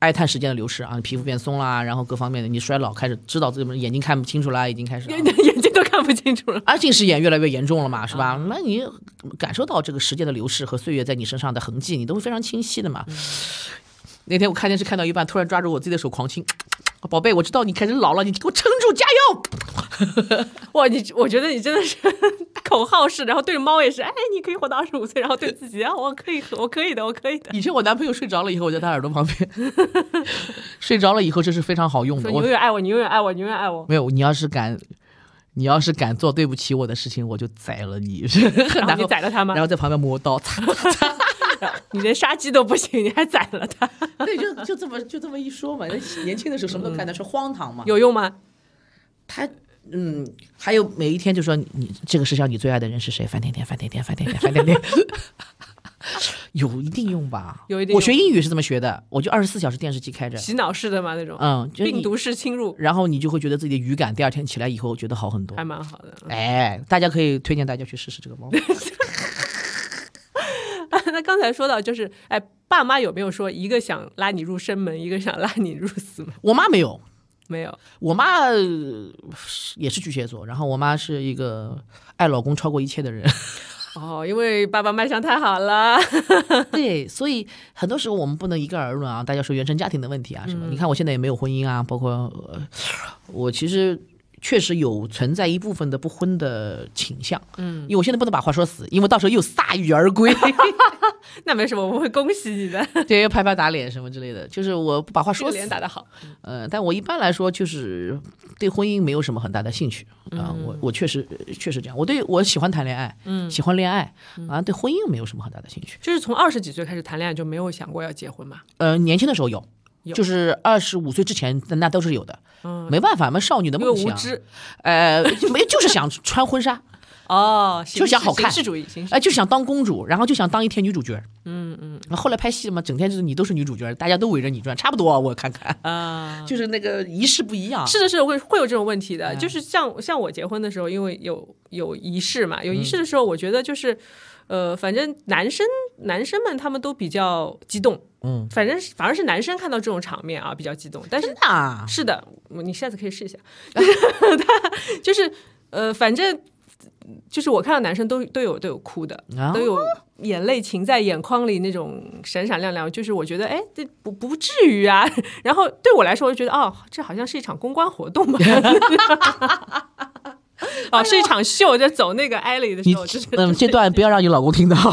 哀叹时间的流逝啊，皮肤变松啦，然后各方面的你衰老开始知道自己眼睛看不清楚啦，已经开始啊、眼 [laughs] 眼睛都看不清楚了。[laughs] 而近视眼越来越严重了嘛，是吧？那你感受到这个时间的流逝和岁月在你身上的痕迹，你都会非常清晰的嘛。那天我看电视看到一半，突然抓住我自己的手狂亲，宝贝，我知道你开始老了，你给我撑住，加油！[laughs] 哇，你我觉得你真的是 [laughs] 口号式，然后对着猫也是，哎，你可以活到二十五岁，然后对自己啊，我可以，我可以的，我可以的。以前我男朋友睡着了以后，我在他耳朵旁边，[laughs] 睡着了以后这是非常好用的。你我永远爱我，你永远爱我，你永远爱我。没有，你要是敢，你要是敢做对不起我的事情，我就宰了你。然后你宰了他吗然？后在旁边磨刀，擦擦擦。[laughs] 你连杀鸡都不行，你还宰了他，[laughs] 对，就就这么就这么一说嘛。年轻的时候什么都干那是，荒唐嘛。有用吗？他嗯，还有每一天就说你你这个世上你最爱的人是谁？范甜甜，范甜甜，范甜甜，范甜甜。[laughs] 有一定用吧？有一定我学英语是这么学的，我就二十四小时电视机开着，洗脑式的嘛那种，嗯，就病毒式侵入，然后你就会觉得自己的语感，第二天起来以后觉得好很多还。蛮好的。哎，大家可以推荐大家去试试这个方法。[laughs] 那刚才说到就是，哎，爸妈有没有说一个想拉你入生门，一个想拉你入死门？我妈没有，没有，我妈呃也是巨蟹座，然后我妈是一个爱老公超过一切的人。[laughs] 哦，因为爸爸卖相太好了。[laughs] 对，所以很多时候我们不能一概而论啊。大家说原生家庭的问题啊什么，你看我现在也没有婚姻啊，包括、呃、我其实。确实有存在一部分的不婚的倾向，嗯，因为我现在不能把话说死，因为到时候又铩羽而归，[laughs] 那没什么，我会恭喜你的，[laughs] 对，又拍拍打脸什么之类的，就是我不把话说死，脸打得好。呃，但我一般来说就是对婚姻没有什么很大的兴趣啊、我我确实确实这样，我对我喜欢谈恋爱，嗯，喜欢恋爱啊，对婚姻没有什么很大的兴趣。就是从二十几岁开始谈恋爱就没有想过要结婚嘛？呃，年轻的时候，有就是二十五岁之前那都是有的，嗯，没办法，嘛少女的梦想，无知。呃，没就是想穿婚纱，[laughs] 哦，[laughs] 就想好看。形式主义，形式。哎、就想当公主，然后就想当一天女主角，嗯嗯，后来拍戏嘛，整天就是你都是女主角，大家都围着你转，差不多，我看看，啊。[laughs] 就是那个仪式不一样，是的，是的，会会有这种问题嗯。的。就是像像我结婚的时候，因为有有仪式嘛，有仪嗯。式的时候，我觉得就是，呃，反正男生男生们他们都比较激动，嗯，反正反而是男生看到这种场面啊比较激动，但是是的，你下次可以试一下，他 [laughs] 就是呃，反正就是我看到男生都都有都有哭的，啊都有眼泪噙在眼眶里那种闪闪亮亮，就是我觉得哎，这不不至于啊。[laughs] 然后对我来说，我就觉得哦，这好像是一场公关活动吧。[laughs] [laughs] 哦，是一场秀，在走那个艾莉的时候，就是嗯，这段不要让你老公听到。[laughs]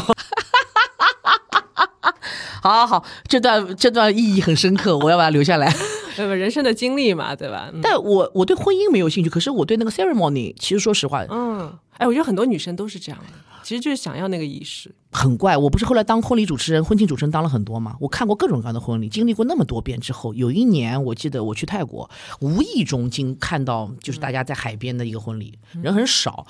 好好好，这段这段意义很深刻，我要把它留下来。呃人生的经历嘛，对吧？嗯但我我对婚姻没有兴趣，可是我对那个 ceremony，其实说实话，嗯，哎，我觉得很多女生都是这样的。其实就是想要那个仪式。很怪，我不是后来当婚礼主持人、婚庆主持人当了很多嘛，我看过各种各样的婚礼，经历过那么多遍之后，有一年我记得我去泰国，无意中经看到就是大家在海边的一个婚礼，人很少，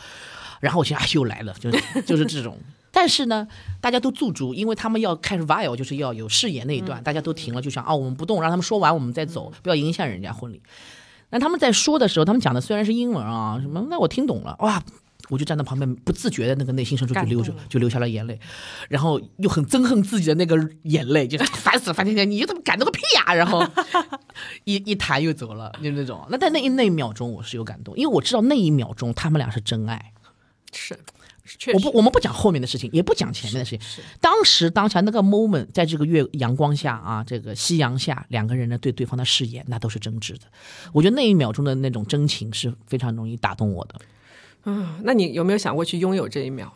然后我想啊又来了，就是 [laughs] 就是这种。但是呢，大家都驻足，因为他们要开始 vial，就是要有誓言那一段，大家都停了，就想啊我们不动，让他们说完我们再走，不要影响人家婚礼。那他们在说的时候，他们讲的虽然是英文啊什么，那我听懂了哇。我就站在旁边，不自觉的那个内心深处就流着，就流下了眼泪，然后又很憎恨自己的那个眼泪，就是烦死了，烦天天，你怎么感动个屁呀？然后一一弹又走了，就那种。那在那一那一秒钟，我是有感动，因为我知道那一秒钟他们俩是真爱。是，我不，我们不讲后面的事情，也不讲前面的事情。当时当下那个 moment，在这个月阳光下啊，这个夕阳下，两个人呢对对方的誓言，那都是真挚的。我觉得那一秒钟的那种真情是非常容易打动我的。嗯，那你有没有想过去拥有这一秒？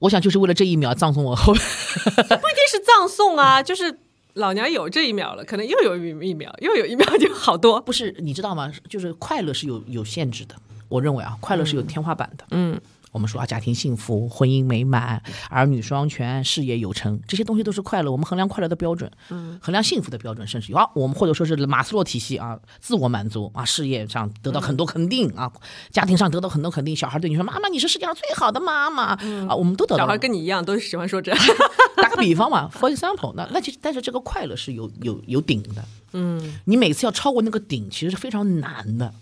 我想就是为了这一秒葬送我后，不一定是葬送啊，就是老娘有这一秒了，可能又有一秒，又有一秒就好多。不是，你知道吗？就是快乐是有有限制的，我认为啊，快乐是有天花板的。嗯。我们说啊，家庭幸福、婚姻美满、儿女双全、事业有成，这些东西都是快乐。我们衡量快乐的标准，嗯，衡量幸福的标准，甚至有啊，我们或者说是马斯洛体系啊，自我满足啊，事业上得到很多肯定啊，家庭上得到很多肯定，小孩对你说：“妈妈，你是世界上最好的妈妈。”啊，我们都得到。小孩跟你一样，都喜欢说这。[laughs] [laughs] 打个比方嘛，for example，那那其实但是这个快乐是有有有顶的，嗯，你每次要超过那个顶，其实是非常难的。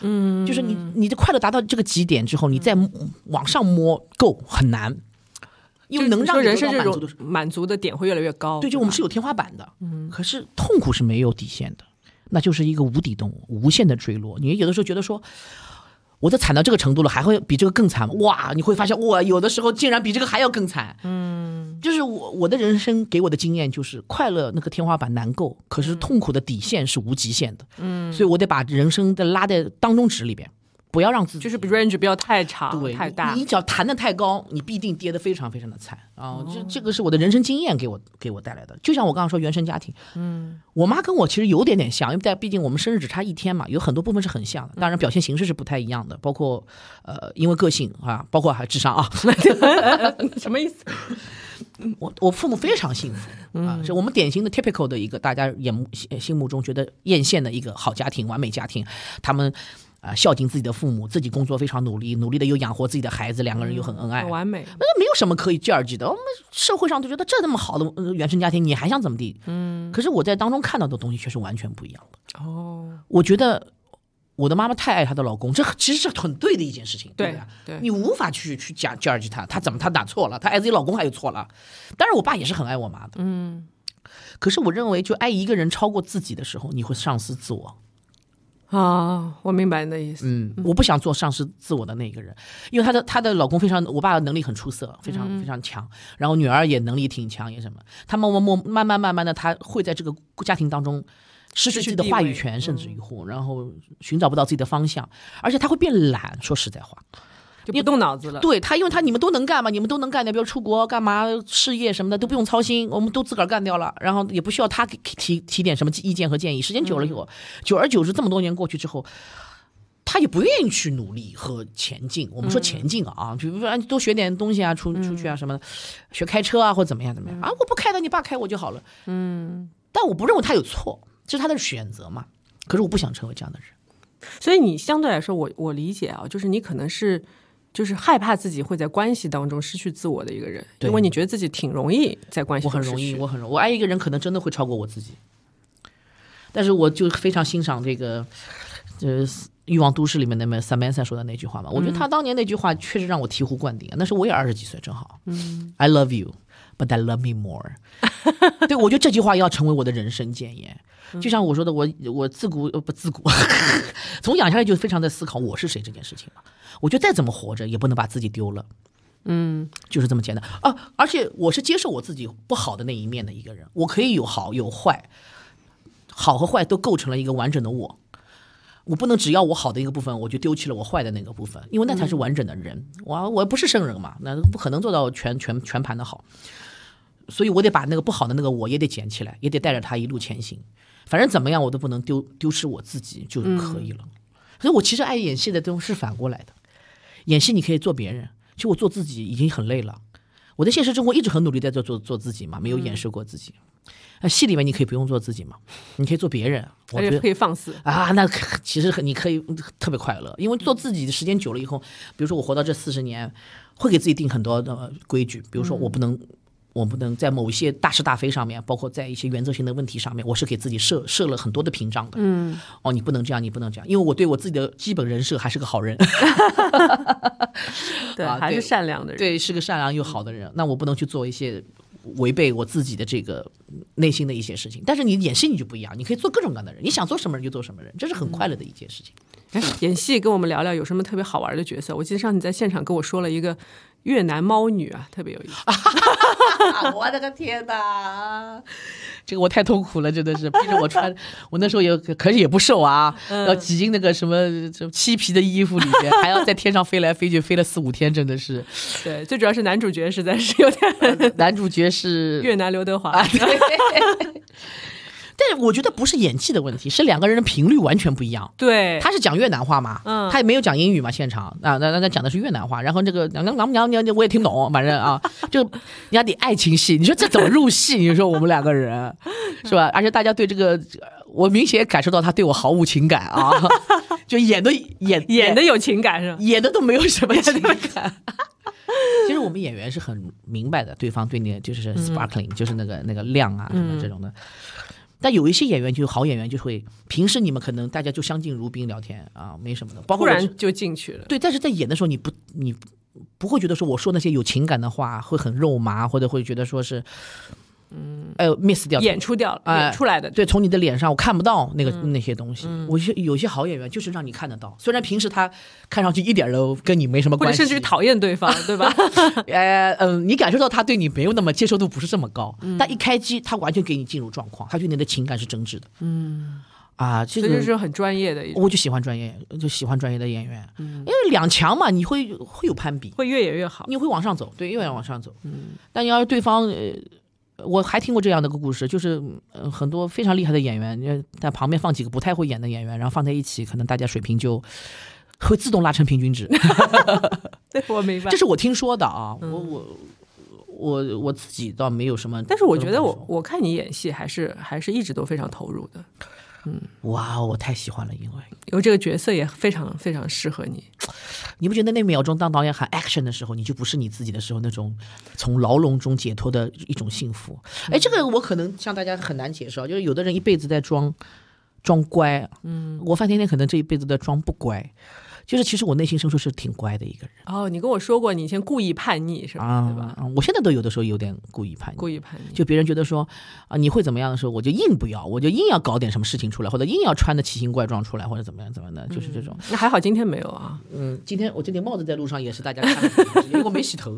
嗯，就是你你的快乐达到这个极点之后，你再往上摸够很难，因为能让人生这种满足的点会越来越高。对，就我们是有天花板的，嗯，可是痛苦是没有底线的，那就是一个无底洞，无限的坠落。你有的时候觉得说。我都惨到这个程度了，还会比这个更惨吗？哇！你会发现，哇，有的时候竟然比这个还要更惨。嗯，就是我我的人生给我的经验就是，快乐那个天花板难够，可是痛苦的底线是无极限的。嗯，所以我得把人生的拉在当中值里边。不要让自己就是 range 不要太长，对，太大。你只要弹的太高，你必定跌得非常非常的惨啊！这这个是我的人生经验给我给我带来的。就像我刚刚说原生家庭，嗯，我妈跟我其实有点点像，因为在毕竟我们生日只差一天嘛，有很多部分是很像的。当然表现形式是不太一样的，包括呃，因为个性啊，包括还智商啊。[laughs] 什么意思？[laughs] 我我父母非常幸福啊，是我们典型的 typical 的一个大家眼目心目中觉得艳羡的一个好家庭、完美家庭，他们。啊，孝敬自己的父母，自己工作非常努力，努力的又养活自己的孩子，两个人又很恩爱，完美。那没有什么可以较劲的。我们社会上都觉得这那么好的原生家庭，你还想怎么地？嗯。可是我在当中看到的东西却是完全不一样的。哦。我觉得我的妈妈太爱她的老公，这其实是很对的一件事情，对呀对？你无法去去讲较劲他，他怎么她打错了？她爱自己老公还有错了？当然，我爸也是很爱我妈的。嗯。可是我认为，就爱一个人超过自己的时候，你会丧失自我。啊，我明白你的意思。嗯，我不想做丧失自我的那个人，因为她的她的老公非常，我爸能力很出色，非常非常强，然后女儿也能力挺强，也什么，他默默默慢慢慢慢的，她会在这个家庭当中失去自己的话语权，甚至于乎，然后寻找不到自己的方向，而且她会变懒。说实在话。就不动脑子了，对他，因为他你们都能干嘛，你们都能干掉，比如出国干嘛，事业什么的都不用操心，我们都自个儿干掉了，然后也不需要他给提提点什么意见和建议。时间久了以后，久而久之，这么多年过去之后，他也不愿意去努力和前进。我们说前进啊，比如说多学点东西啊，出出去啊什么的，学开车啊或怎么样怎么样啊，我不开的，你爸开我就好了。嗯，但我不认为他有错，这是他的选择嘛。可是我不想成为这样的人，所以你相对来说，我我理解啊，就是你可能是。就是害怕自己会在关系当中失去自我的一个人，因为你觉得自己挺容易在关系我很容易，我很容易，我爱一个人可能真的会超过我自己。但是我就非常欣赏这个，呃，《欲望都市》里面那么 Samantha 说的那句话嘛，我觉得他当年那句话确实让我醍醐灌顶。那时候我也二十几岁，正好。嗯，I love you, but I love me more。[laughs] 对，我觉得这句话要成为我的人生谏言。就像我说的，我我自古呃不自古，[laughs] 从养下来就非常在思考我是谁这件事情嘛。我觉得再怎么活着也不能把自己丢了，嗯，就是这么简单啊。而且我是接受我自己不好的那一面的一个人，我可以有好有坏，好和坏都构成了一个完整的我。我不能只要我好的一个部分，我就丢弃了我坏的那个部分，因为那才是完整的人。我我不是圣人嘛，那不可能做到全全全盘的好。所以我得把那个不好的那个我也得捡起来，也得带着他一路前行。反正怎么样，我都不能丢丢失我自己就可以了。所以我其实爱演戏的都是反过来的，演戏你可以做别人，其实我做自己已经很累了。我在现实生活一直很努力在做做做自己嘛，没有掩饰过自己。那戏里面你可以不用做自己嘛，你可以做别人。我而且觉得可以放肆。啊，那 [laughs] 其实很你可以特别快乐，因为做自己的时间久了以后，比如说我活到这四十年，会给自己定很多的规矩，比如说我不能。我不能在某一些大是大非上面，包括在一些原则性的问题上面，我是给自己设设了很多的屏障的。嗯，哦，你不能这样，你不能这样，因为我对我自己的基本人设还是个好人。[laughs] 对，啊还是善良的人。对，是个善良又好的人，那我不能去做一些违背我自己的这个内心的一些事情。但是你演戏你就不一样，你可以做各种各样的人，你想做什么人就做什么人，这是很快乐的一件事情。哎，演戏跟我们聊聊有什么特别好玩的角色？我记得上次你在现场跟我说了一个越南猫女啊，特别有意思。[laughs] 我的个天哪！这个我太痛苦了，真的是逼着我穿。[laughs] 我那时候也可是也不瘦啊，要挤进那个什么什么漆皮的衣服里面，[laughs] 还要在天上飞来飞去，飞了四五天，真的是。对，最主要是男主角实在是有点男主角是越南刘德华。啊，对。但是我觉得不是演技的问题，是两个人的频率完全不一样。对，他是讲越南话嘛，嗯他也没有讲英语嘛，现场啊，那那那讲的是越南话，然后这个娘娘娘娘娘我也听不懂，反正啊，就 [laughs] 你要得爱情戏，你说这怎么入戏？你说我们两个人 [laughs] 是吧？而且大家对这个，我明显感受到他对我毫无情感啊，[laughs] 就演的演演的有情感是吧？演的都没有什么情感。其实我们演员是很明白的，对方对你就是 sparkling，、就是那个那个亮啊什么这种的。但有一些演员就是好演员，就会平时你们可能大家就相敬如宾聊天啊，没什么的。包突括突然就进去了。对，但是在演的时候，你不你不会觉得说我说那些有情感的话会很肉麻，或者会觉得说是嗯，哎呦 miss 掉演出掉了，哎演出来的。对，从你的脸上我看不到那个、那些东西。我觉得有些好演员就是让你看得到，虽然平时他看上去一点都跟你没什么关系，甚至于讨厌对方，对吧？[laughs] 呃嗯，你感受到他对你没有那么接受度不是这么高，但一开机他完全给你进入状况，他对你的情感是真挚的。嗯，啊，这个就是很专业的，我就喜欢专业，就喜欢专业的演员，因为两强嘛，你会会有攀比，会越演越好。你会往上走，对，越演往上走。嗯，但你要是对方呃。我还听过这样的个故事，就是呃很多非常厉害的演员，你在旁边放几个不太会演的演员，然后放在一起，可能大家水平就会自动拉成平均值。[laughs] [laughs] 对，我明白这。是我听说的啊，我我我我自己倒没有什么，但是我觉得我我看你演戏还是还是一直都非常投入的，哇，我太喜欢了，因为。因为这个角色也非常非常适合你。你不觉得那秒钟当导演喊 action 的时候，你就不是你自己的时候，那种从牢笼中解脱的一种幸福？哎，这个我可能向大家很难解释啊，就是有的人一辈子在装装乖，嗯，我范甜甜可能这一辈子在装不乖，就是其实我内心深处是挺乖的一个人哦，你跟我说过你以前故意叛逆是吧？啊对吧？啊我现在都有的时候有点故意叛逆，故意叛逆。就别人觉得说啊你会怎么样的时候，我就硬不要，我就硬要搞点什么事情出来，或者硬要穿的奇形怪状出来，或者怎么样怎么样的，就是这种。那还好今天没有啊，嗯，今天我这顶帽子在路上也是大家看得出来 [laughs] 因为我没洗头，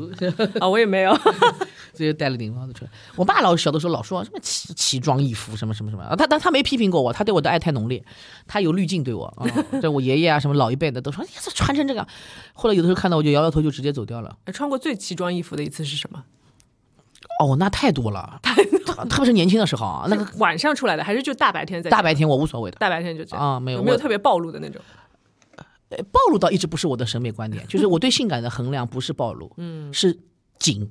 啊我也没有。[laughs] 所以戴了顶帽子出来。我爸老小的时候老说什么奇奇装异服什么什么什么，啊他但他没批评过我，他对我的爱太浓烈，他有滤镜对我啊，[laughs] 对我爷爷啊什么老一辈的都说，穿成这个，后来有的时候看到我就摇摇头就直接走掉了。穿过最奇装异服的一次是什么？哦，那太多了，[laughs] 特特别是年轻的时候啊，那个晚上出来的，还是就大白天在？大白天我无所谓的。大白天就这样啊没有没有特别暴露的那种？呃暴露倒一直不是我的审美观点，就是我对性感的衡量不是暴露，嗯，是紧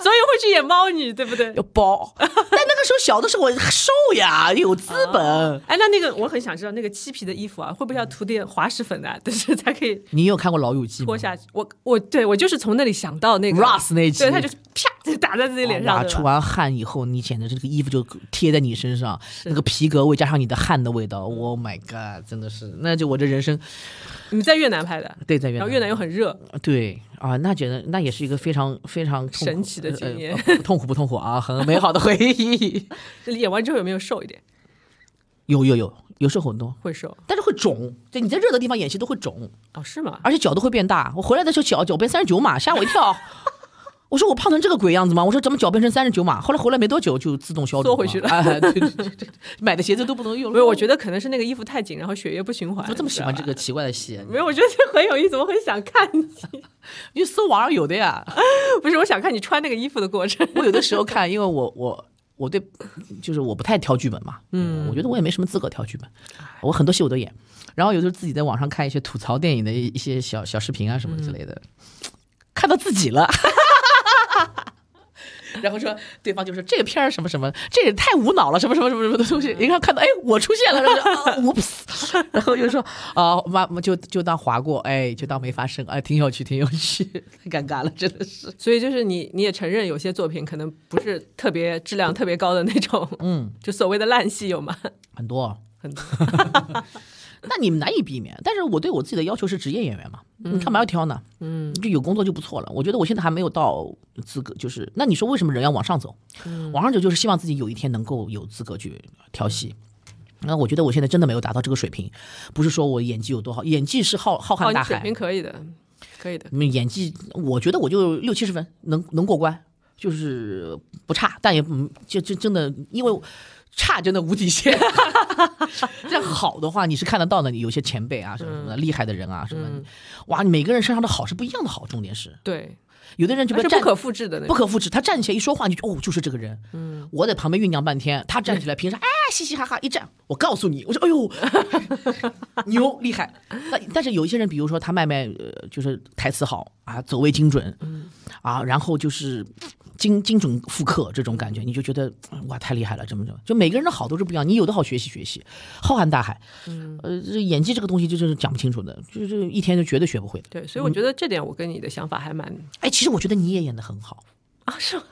[laughs] 所以会去演猫女，对不对？要包。但那个时候小的时候我瘦呀，有资本。哎，那那个我很想知道，那个漆皮的衣服啊，会不会要涂点滑石粉、啊，但是才可以 [laughs] 你有看过《老友记》吗脱？下去？我我对我就是从那里想到那个 Ross 那一集对，他就啪就打在自己脸上，出完汗以后，你简直这个衣服就贴在你身上，那个皮革味加上你的汗的味道，Oh my god，真的是，那就我这人生你在越南拍的，对在越南，然后越南又很热，对啊，那觉得那也是一个非常非常痛苦神奇的经验痛苦不痛苦啊？很美好的回忆。[laughs] 演完之后有没有瘦一点？有有有，有瘦很多，会瘦但是会肿。对，你在热的地方演戏都会肿，哦？是吗？而且脚都会变大。我回来的时候脚脚变三十九码，吓我一跳。[laughs] 我说我胖成这个鬼样子吗？我说怎么脚变成三十九码？后来回来没多久就自动消毒缩回去了哎，对对对对，买的鞋子都不能用了。没有，我觉得可能是那个衣服太紧，然后血液不循环。我这么喜欢这个奇怪的戏？知道吧？没有，我觉得这很有意思，我很想看你。[laughs] 你搜网上有的呀。[laughs] 不是，我想看你穿那个衣服的过程。[laughs] 我有的时候看，因为我我我对就是我不太挑剧本嘛，嗯，我觉得我也没什么资格挑剧本，我很多戏我都演。然后有时候自己在网上看一些吐槽电影的一一些小小视频啊什么之类的，看到自己了。[laughs] 然后说对方就说这个片儿什么什么，这也太无脑了，什么什么什么什么的东西。一看看到哎我出现了，然后就 [laughs] 啊 oops，[laughs] 然后又说啊妈就就当划过，哎就当没发生，哎挺有趣挺有趣，太尴尬了真的是。所以就是你你也承认有些作品可能不是特别质量特别高的那种，嗯，就所谓的烂戏有吗？很多。很多。[laughs] 那你们难以避免，但是我对我自己的要求是职业演员嘛，你干嘛要挑呢？嗯，就有工作就不错了。我觉得我现在还没有到资格，就是那你说为什么人要往上走？往上走就是希望自己有一天能够有资格去挑戏。那我觉得我现在真的没有达到这个水平，不是说我演技有多好，演技是浩浩瀚大海，平可以的，可以的。嗯演技我觉得我就六七十分能能过关，就是不差，但也嗯就就真的因为。差真的无底线，[laughs] 这好的话你是看得到的。你有些前辈啊什么什么的、厉害的人啊什么，嗯哇，你每个人身上的好是不一样的好。重点是，对，有的人就比如站而且不可复制的。不可复制，他站起来一说话你就哦就是这个人。嗯，我在旁边酝酿半天，他站起来凭啥？哎，嘻嘻哈哈一站，我告诉你，我说哎呦 [laughs] 牛厉害。但但是有一些人，比如说他卖卖呃就是台词好啊，走位精准，啊，然后就是。精精准复刻这种感觉，你就觉得哇太厉害了，怎么怎么，就每个人的好都是不一样，你有的好学习学习，浩瀚大海，嗯，呃，这演技这个东西就是讲不清楚的，就是一天就绝对学不会的。对，所以我觉得这点我跟你的想法还蛮哎，其实我觉得你也演得很好，啊，是吗？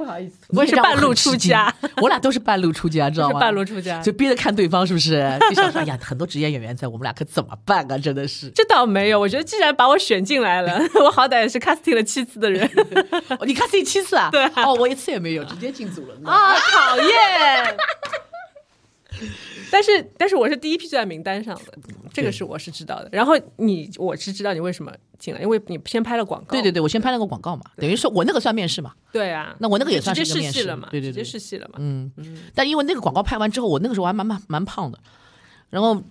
不好意思，我也是半路出家，，我俩都是半路出家，知道吗？半路出家。就憋着看对方是不是？就想说，哎呀，很多职业演员在，我们俩可怎么办啊？真的是，这倒没有，我觉得既然把我选进来了，[laughs] 我好歹也是 casting 了七次的人 [laughs] 你 casting 七次啊？[laughs] 对啊哦，我一次也没有，直接进组了。啊，啊，讨厌。[laughs] 但是但是我是第一批就在名单上的，这个是我是知道的。然后你我是知道你为什么进来，因为你先拍了广告。对对对，我先拍了个广告嘛，等于说我那个算面试嘛，对啊，那我那个也算直接是面试试戏了嘛，对对对。直接试戏了嘛。嗯，但因为那个广告拍完之后，我那个时候还蛮蛮蛮胖的，然后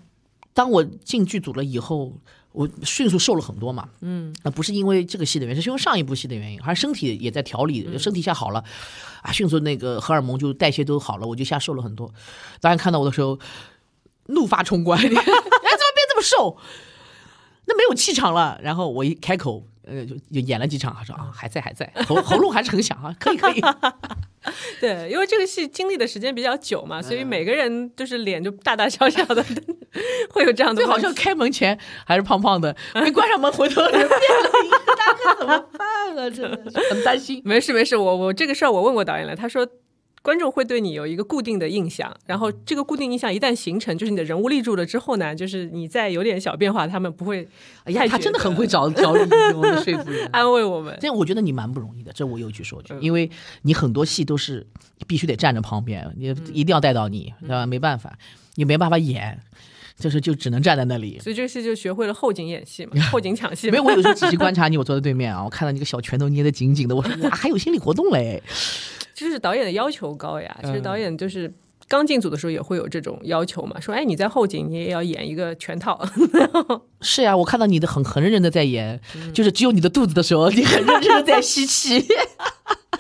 当我进剧组了以后，我迅速瘦了很多嘛。嗯，那不是因为这个戏的原因，是因为上一部戏的原因，还是身体也在调理，身体一下好了，啊，迅速那个荷尔蒙就代谢都好了，我就一下瘦了很多。导演看到我的时候，怒发冲冠，你 [laughs] 哎怎么变这么瘦？那没有气场了。然后我一开口，呃，就就演了几场，他说啊，还在还在，喉喉咙还是很响啊，可以可以。[laughs] 对，因为这个戏经历的时间比较久嘛，所以每个人就是脸就大大小小的，[laughs] 会有这样的。就好像开门前还是胖胖的，没关上门回头人变了一个大哥，怎么办啊？真的是很担心。[laughs] 没事没事，我我这个事儿我问过导演了，他说。观众会对你有一个固定的印象，然后这个固定印象一旦形成，就是你的人物立住了之后呢，就是你再有点小变化，他们不会哎呀，他真的很会找找理由 [laughs] 的说服人。安慰我们。这我觉得你蛮不容易的，这我有句说句，因为你很多戏都是必须得站在旁边，你一定要带到你，对吧？没办法，你没办法演，就是就只能站在那里。所以这个戏就学会了后景演戏嘛，[laughs] 后景抢戏。没有，我有时候仔细观察你，我坐在对面啊，我看到你个小拳头捏得紧紧的，我说哇，还有心理活动嘞。[laughs] 就是导演的要求高呀。其实嗯导演就是刚进组的时候也会有这种要求嘛，说哎你在后景你也要演一个全套。[laughs] 是呀，我看到你的很很认真的在演，就是只有你的肚子的时候，你很认真的在吸气。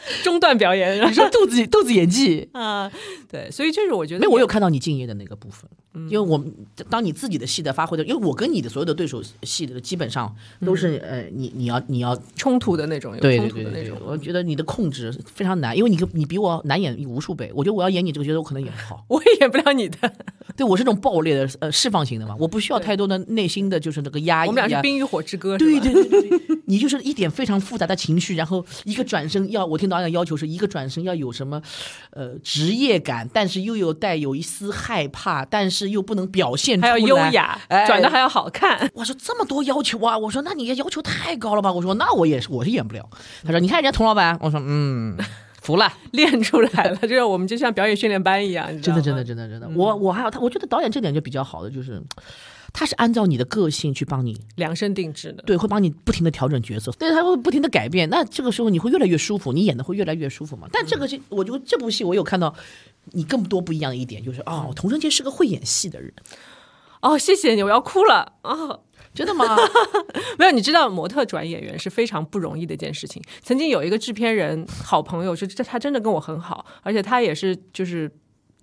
[laughs] 中断表演你说肚子肚子演技，啊，对，所以就是我觉得没有，我有看到你敬业的那个部分，因为我们当你自己的戏的发挥的，因为我跟你的所有的对手戏的基本上都是、呃，你你要你要冲突的那种，有对冲突的那种，。我觉得你的控制非常难，因为你你比我难演无数倍，我觉得我要演你这个角色，我可能演不好。[laughs] 我也演不了你的，对我是这种爆裂的呃释放型的嘛，我不需要太多的内心的就是那个压抑、啊。我们俩是冰与火之歌，对对对你就是一点非常复杂的情绪，然后一个转身要，我听导演的要求是一个转身要有什么，呃，职业感，但是又有带有一丝害怕，但是又不能表现出来，还要优雅，哎转的还要好看。我说这么多要求啊！我说那你要求太高了吧？我说那我也是，我是演不了。他说你看人家童老板，我说嗯，服了，[laughs] 练出来了，就是我们就像表演训练班一样，真的真的真的真的。我我还有他，我觉得导演这点就比较好的就是，[tsk] 他是按照你的个性去帮你量身定制的。对，会帮你不停的调整角色，对，他会不停的改变。那这个时候你会越来越舒服，你演的会越来越舒服嘛。但这个戏，我觉得这部戏我有看到你更多不一样的一点，就是哦，童生杰是个会演戏的人，哦，谢谢你，我要哭了哦。真的吗？[laughs] 没有，你知道模特转演员是非常不容易的一件事情。曾经有一个制片人好朋友，是这他真的跟我很好，而且他也是就是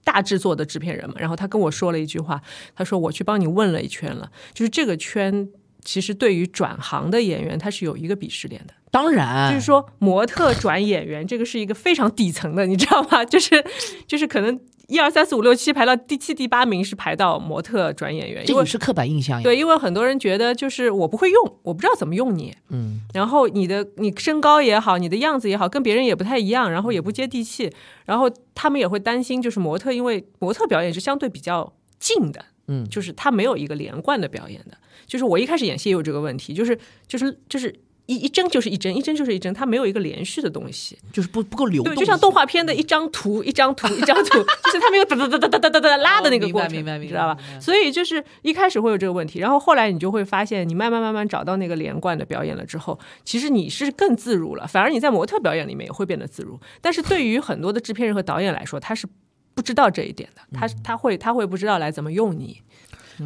大制作的制片人嘛，然后他跟我说了一句话，他说我去帮你问了一圈了，就是这个圈其实对于转行的演员，他是有一个鄙视链的。当然，就是说模特转演员，这个是一个非常底层的，你知道吗？就是就是可能一二三四五六七排到第七第八名是排到模特转演员，因为是刻板印象呀。对，因为很多人觉得就是我不会用，我不知道怎么用你，嗯，然后你的你身高也好，你的样子也好，跟别人也不太一样，然后也不接地气，然后他们也会担心，就是模特，因为模特表演是相对比较近的，嗯。就是他没有一个连贯的表演的，就是我一开始演戏也有这个问题，就是就是就是一一帧就是一帧，一帧就是一帧，它没有一个连续的东西，就是不不够流动对，就像动画片的一张图一张图一张图，[laughs] 就是它没有哒哒哒哒哒哒哒哒拉的那个过程，白明白明白知道吧明白？所以就是一开始会有这个问题，然后后来你就会发现，你慢慢慢慢找到那个连贯的表演了之后，其实你是更自如了，反而你在模特表演里面也会变得自如。但是对于很多的制片人和导演来说，他是不知道这一点的，他他会他会不知道来怎么用你。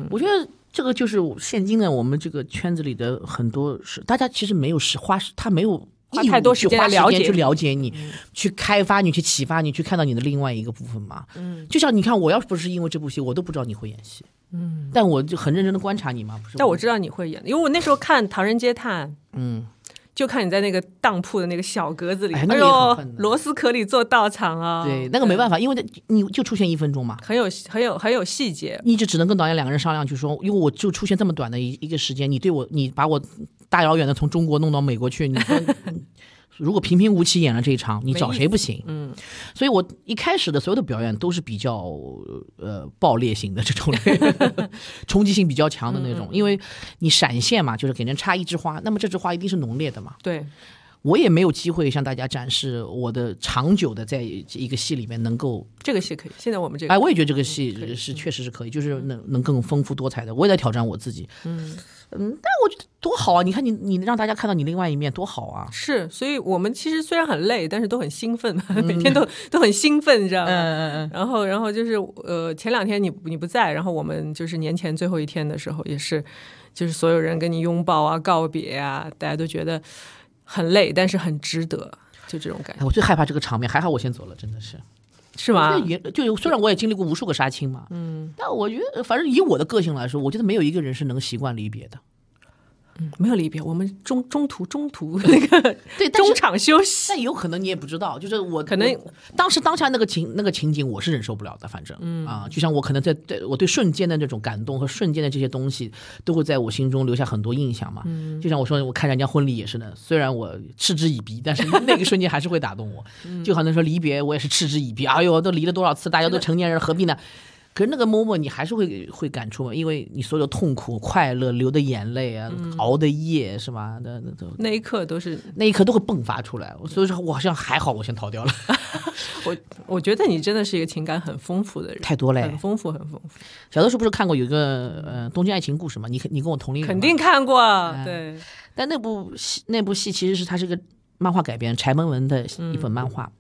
我觉得这个就是现今的我们这个圈子里的很多是，大家其实没有时花时，他没有花太多时间了解去了解你，去开发你，去启发你，去看到你的另外一个部分嘛。嗯，就像你看，我要不是因为这部戏，我都不知道你会演戏。嗯，但我就很认真的观察你嘛，不是？但我知道你会演，因为我那时候看《唐人街探案》，嗯，就看你在那个当铺的那个小格子里，哎呦螺丝壳里做道场啊，对，那个没办法，因为你就出现一分钟嘛。很有很有很有细节，你就只能跟导演两个人商量，就说，因为我就出现这么短的一一个时间，你对我，你把我大遥远的从中国弄到美国去，你说 [laughs] 如果平平无奇演了这一场，你找谁不行？嗯，所以我一开始的所有的表演都是比较呃爆裂型的这种 [laughs] 冲击性比较强的那种，因为你闪现嘛，就是给人插一枝花，那么这枝花一定是浓烈的嘛。对，我也没有机会向大家展示我的长久的在一个戏里面能够这个戏可以。现在我们这个，哎，我也觉得这个戏是确实是可以，就是能能更丰富多彩的。我也在挑战我自己，嗯嗯，但我觉得多好啊！你看你你让大家看到你另外一面多好啊！是，所以我们其实虽然很累，但是都很兴奋，每天都都很兴奋，你知道吗？嗯嗯嗯然后，然后就是呃，前两天你你不在，然后我们就是年前最后一天的时候，也是，就是所有人跟你拥抱啊、告别啊，大家都觉得很累，但是很值得，就这种感哎，觉，我最害怕这个场面，还好我先走了，真的是。是吗这？也就虽然我也经历过无数个杀青嘛，嗯，但我觉得反正以我的个性来说，我觉得没有一个人是能习惯离别的。没有离别，我们中中途中途 [laughs] 那个对，中场休息，但有可能你也不知道，就是我可能我当时当下那个情那个情景，我是忍受不了的。反正，嗯啊，就像我可能在对我对瞬间的那种感动和瞬间的这些东西，都会在我心中留下很多印象嘛。嗯，就像我说，我看人家婚礼也是的，虽然我嗤之以鼻，但是那个瞬间还是会打动我。[laughs] 就好像说离别，我也是嗤之以鼻。哎呦，都离了多少次，大家都成年人，何必呢？可是那个 moment 你还是会会感触嘛，因为你所有的痛苦、快乐、流的眼泪啊、熬的夜是吧？那那都那一刻都是那一刻都会迸发出来。所以说我好像还好，我先逃掉了。[laughs] 我我觉得你真的是一个情感很丰富的人，太多嘞很丰富，很丰富，小的时候不是看过有一个呃《东京爱情故事》吗？你你跟我同龄人肯定。看过，对，但那部戏那部戏其实是它是个漫画改编，柴门文的一本漫画。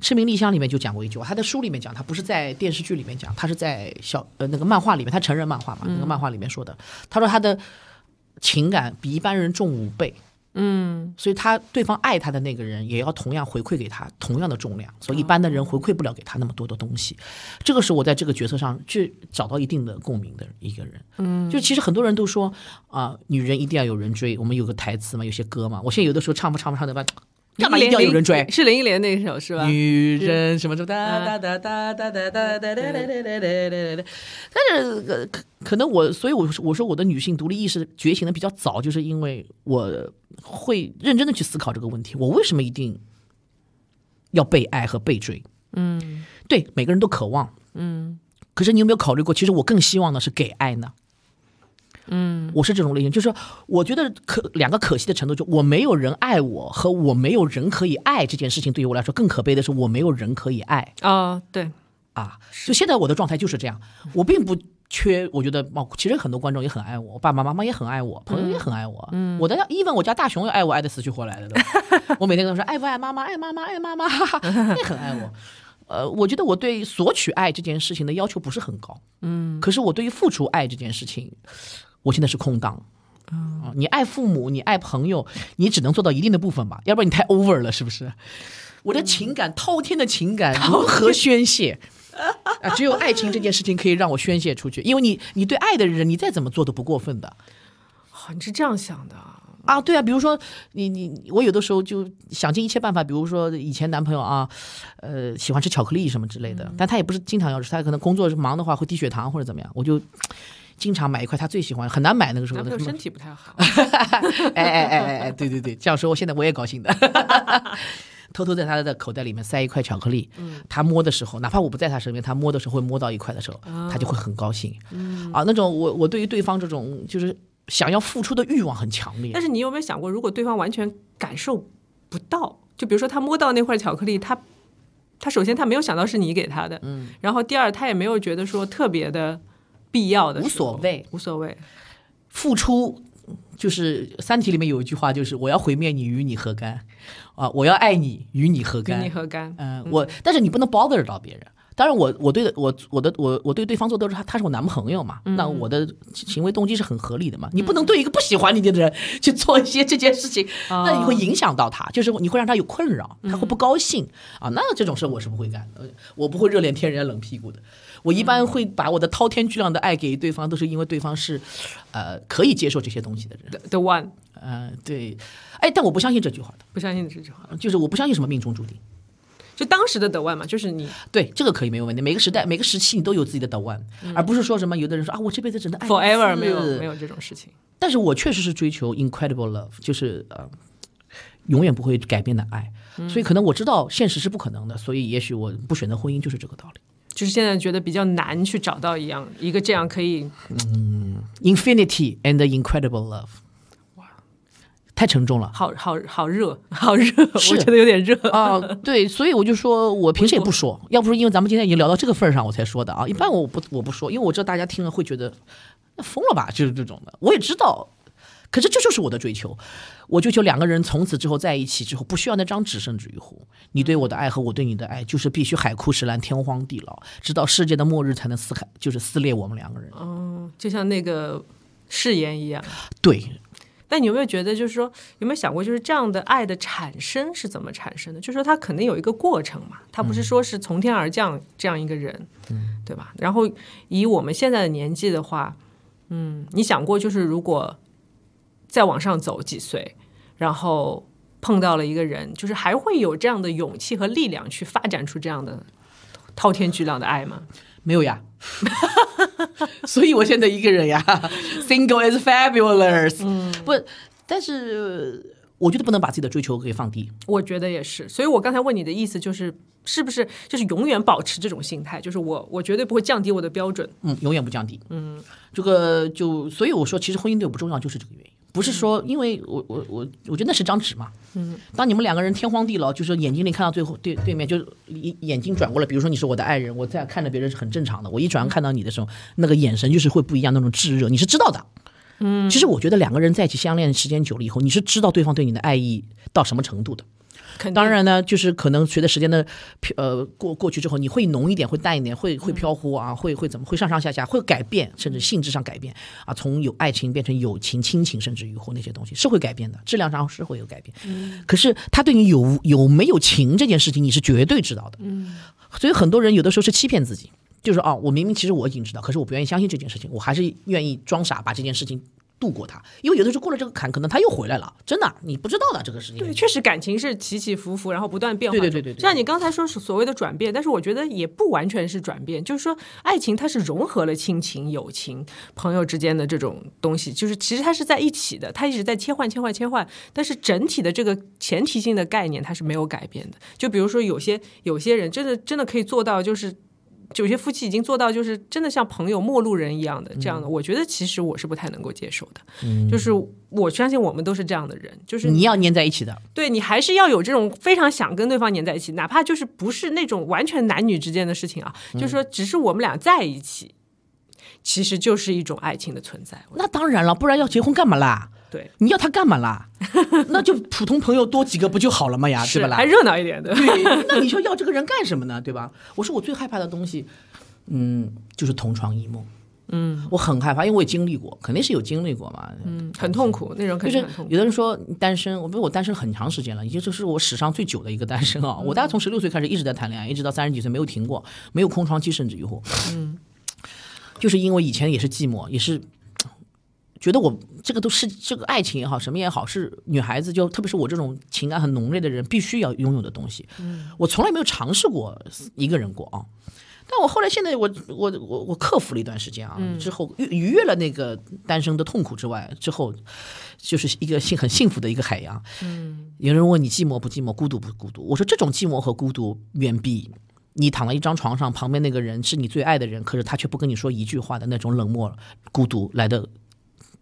赤名丽香》里面就讲过一句话，他在书里面讲，他不是在电视剧里面讲，他是在小呃那个漫画里面，他成人漫画嘛，那个漫画里面说的。他说他的情感比一般人重五倍，嗯，所以他对方爱他的那个人也要同样回馈给他同样的重量，所以一般的人回馈不了给他那么多的东西。这个是我在这个角色上去找到一定的共鸣的一个人。嗯，就其实很多人都说啊、女人一定要有人追。我们有个台词嘛，有些歌嘛，我现在有的时候唱不唱不唱的吧，干嘛一定要有人追？是林忆莲那首是吧？女人什么什么哒哒哒哒哒哒哒哒哒哒哒哒哒哒。但是呃可可能我，所以我说我说我的女性独立意识觉醒的比较早，就是因为我会认真的去思考这个问题：我为什么一定要被爱和被追？嗯对，每个人都渴望，嗯可是你有没有考虑过，其实我更希望的是给爱呢？嗯，我是这种类型，就是我觉得可两个可惜的程度，就我没有人爱我和我没有人可以爱这件事情，对于我来说更可悲的是我没有人可以爱。哦，对，啊，就现在我的状态就是这样，我并不缺，我觉得哦，其实很多观众也很爱我，我爸爸妈妈也很爱我，朋友也很爱我，嗯，我的 even 我家大熊也爱我，爱的死去活来的？[laughs] 我每天跟他说爱不爱妈妈，爱妈妈，爱妈妈，也很爱我。[laughs] 呃，我觉得我对索取爱这件事情的要求不是很高，嗯，可是我对于付出爱这件事情，我现在是空档。啊，你爱父母，你爱朋友，你只能做到一定的部分吧，要不然你太 over 了，是不是？我的情感滔天的情感如何宣泄？啊，只有爱情这件事情可以让我宣泄出去，因为你你对爱的人，你再怎么做都不过分的。哦，你是这样想的啊？啊，对啊，比如说你你我有的时候就想尽一切办法，比如说以前男朋友啊，呃，喜欢吃巧克力什么之类的，但他也不是经常要吃，他可能工作忙的话会低血糖或者怎么样，我就经常买一块他最喜欢，很难买那个时候的身体不太好，[laughs] 哎哎哎哎哎，对对对，这样说，我现在我也高兴的，[laughs] 偷偷在他的口袋里面塞一块巧克力，他摸的时候，哪怕我不在他身边，他摸的时候会摸到一块的时候，他就会很高兴，啊，那种我我对于对方这种就是想要付出的欲望很强烈。但，是你有没有想过，如果对方完全感受不到，就比如说他摸到那块巧克力，他他首先他没有想到是你给他的，嗯，然后第二他也没有觉得说特别的必要的，无所谓无所谓，付出。就是《三体》里面有一句话，就是我要毁灭你，与你何干？啊，我要爱你，与你何干与？你何干？嗯，我但是你不能 bother 到别人。当然我，我对的我我的我我对对方做都是他他是我男朋友嘛，那我的行为动机是很合理的嘛。你不能对一个不喜欢你的人 [laughs] 去做一些这件事情，那你会影响到他，就是你会让他有困扰，他会不高兴啊。那这种事我是不会干的，我不会热脸贴人家冷屁股的。我一般会把我的滔天巨浪的爱给对方，都是因为对方是，呃，可以接受这些东西的人。The the one 呃，对，哎，但我不相信这句话的，不相信这句话，就是我不相信什么命中注定。就当时的 The one 嘛，就是你对，这个可以没有问题。每个时代、每个时期，你都有自己的 the one，、而不是说什么有的人说啊，我这辈子只能爱 forever 没有没有这种事情。但是我确实是追求 incredible love，就是呃，永远不会改变的爱。所以可能我知道现实是不可能的，所以也许我不选择婚姻就是这个道理。就是现在觉得比较难去找到一样一个这样可以嗯 Infinity and incredible love，哇，太沉重了。好好好热好热，我觉得有点热。啊，对，所以我就说，我平时也不说，要不是因为咱们今天已经聊到这个份儿上，我才说的啊。一般我不我不说，因为我知道大家听了会觉得那疯了吧，就是这种的。我也知道，可是这就是我的追求，我追求两个人从此之后在一起之后，不需要那张纸甚至于乎，你对我的爱和我对你的爱，就是必须海枯石烂、天荒地老，直到世界的末日才能撕开，就是撕裂我们两个人。嗯，就像那个誓言一样。对，但你有没有觉得，就是说，有没有想过，就是这样的爱的产生是怎么产生的？就是说，它肯定有一个过程嘛，它不是说是从天而降这样一个人，嗯，对吧？然后以我们现在的年纪的话，嗯，你想过，就是如果再往上走几岁，然后碰到了一个人，就是还会有这样的勇气和力量去发展出这样的滔天巨浪的爱吗？没有呀，[laughs] 所以我现在一个人呀，[laughs] single is fabulous。嗯，不，但是我觉得不能把自己的追求给放低。我觉得也是，所以我刚才问你的意思就是，是不是就是永远保持这种心态？就是我我绝对不会降低我的标准。嗯，永远不降低。嗯，这个就所以我说，其实婚姻对我不重要，就是这个原因。不是说，因为我我我我觉得那是张纸嘛。嗯，当你们两个人天荒地老，就是眼睛里看到最后对对面，就是一眼睛转过来，比如说你是我的爱人，我在看着别人是很正常的，我一转身看到你的时候，那个眼神就是会不一样，那种炙热，你是知道的。嗯，其实我觉得两个人在一起相恋时间久了以后，你是知道对方对你的爱意到什么程度的。当然呢，就是可能随着时间的飘呃过过去之后，你会浓一点，会淡一点，会会飘忽啊，会会怎么会上上下下，会改变，甚至性质上改变啊，从有爱情变成友情、亲情，甚至于或那些东西是会改变的，质量上是会有改变。可是他对你有有没有情这件事情，你是绝对知道的。嗯，所以很多人有的时候是欺骗自己，就是啊，我明明其实我已经知道，可是我不愿意相信这件事情，我还是愿意装傻把这件事情。度过它，因为有的时候过了这个坎，可能他又回来了，真的，你不知道的这个事情。对，确实感情是起起伏伏，然后不断变化。对对对对对像你刚才说是所谓的转变，但是我觉得也不完全是转变，就是说爱情它是融合了亲情、友情、朋友之间的这种东西，就是其实它是在一起的，它一直在切换、切换、切换，但是整体的这个前提性的概念它是没有改变的。就比如说有些有些人真的真的可以做到，就是。有些夫妻已经做到，就是真的像朋友、陌路人一样的这样的，我觉得其实我是不太能够接受的。嗯就是我相信我们都是这样的人，就是你要粘在一起的，对你还是要有这种非常想跟对方粘在一起，哪怕就是不是那种完全男女之间的事情啊，就是说只是我们俩在一起，其实就是一种爱情的存在。那当然了，不然要结婚干嘛啦？对，你要他干嘛啦？[laughs] 那就普通朋友多几个不就好了嘛呀？对吧啦还？热闹一点的。对，那你说要这个人干什么呢？对吧？我说我最害怕的东西，嗯，就是同床异梦。嗯，我很害怕，因为我也经历过，肯定是有经历过嘛。嗯，很痛苦，那种肯就是定很痛苦。有的人说单身，我比如我单身很长时间了，已经这是我史上最久的一个单身啊！我大概从十六岁开始一直在谈恋爱，一直到三十几岁没有停过，没有空窗期，甚至于乎，嗯，就是因为以前也是寂寞，也是觉得我这个都是这个爱情也好，什么也好，是女孩子就特别是我这种情感很浓烈的人必须要拥有的东西。嗯，我从来没有尝试过一个人过啊。但我后来现在我我我我克服了一段时间啊，之后逾逾越了那个单身的痛苦之外，之后就是一个幸很幸福的一个海洋。嗯，有人问你寂寞不寂寞，孤独不孤独？我说这种寂寞和孤独远比你躺在一张床上，旁边那个人是你最爱的人，可是他却不跟你说一句话的那种冷漠孤独来的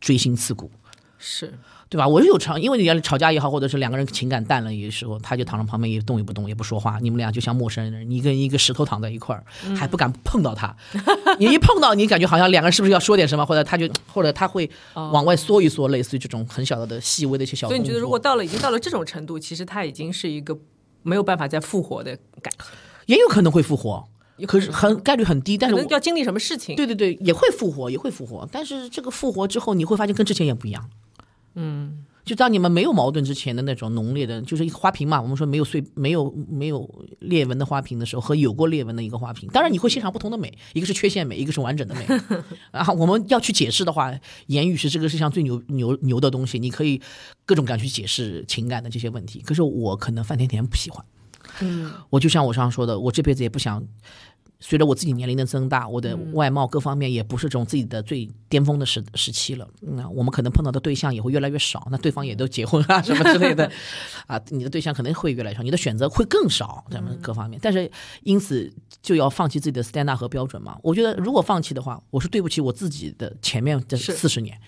锥心刺骨。是对吧？我是有吵，因为你要吵架也好，或者是两个人情感淡了，有时候他就躺在旁边也动也不动，也不说话，你们俩就像陌生人，你跟一个石头躺在一块儿，还不敢碰到他，[laughs] 你一碰到，你感觉好像两个人是不是要说点什么，或者他就或者他会往外缩一缩，类似于这种很小的细微的一些小动作。所以你觉得，如果到了已经到了这种程度，其实他已经是一个没有办法再复活的感情，也有可能会复活，可是很概率很低，但是我可能要经历什么事情？对对对，也会复活，也会复活，但是这个复活之后，你会发现跟之前也不一样。嗯，就当你们没有矛盾之前的那种浓烈的，就是一个花瓶嘛。我们说没有碎、没有没有裂纹的花瓶的时候，和有过裂纹的一个花瓶，当然你会欣赏不同的美，一个是缺陷美，一个是完整的美。[laughs] 然后我们要去解释的话，言语是这个世界上最牛牛牛的东西，你可以各种敢去解释情感的这些问题。可是我可能范甜甜不喜欢，嗯，我就像我上说的，我这辈子也不想。随着我自己年龄的增大，我的外貌各方面也不是这种自己的最巅峰的时时期了。那我们可能碰到的对象也会越来越少，那对方也都结婚啊什么之类的，[laughs] 啊，你的对象可能会越来越少，你的选择会更少，咱们各方面。但是因此就要放弃自己的 stand up 和标准嘛？我觉得如果放弃的话，我是对不起我自己的前面这是四十年，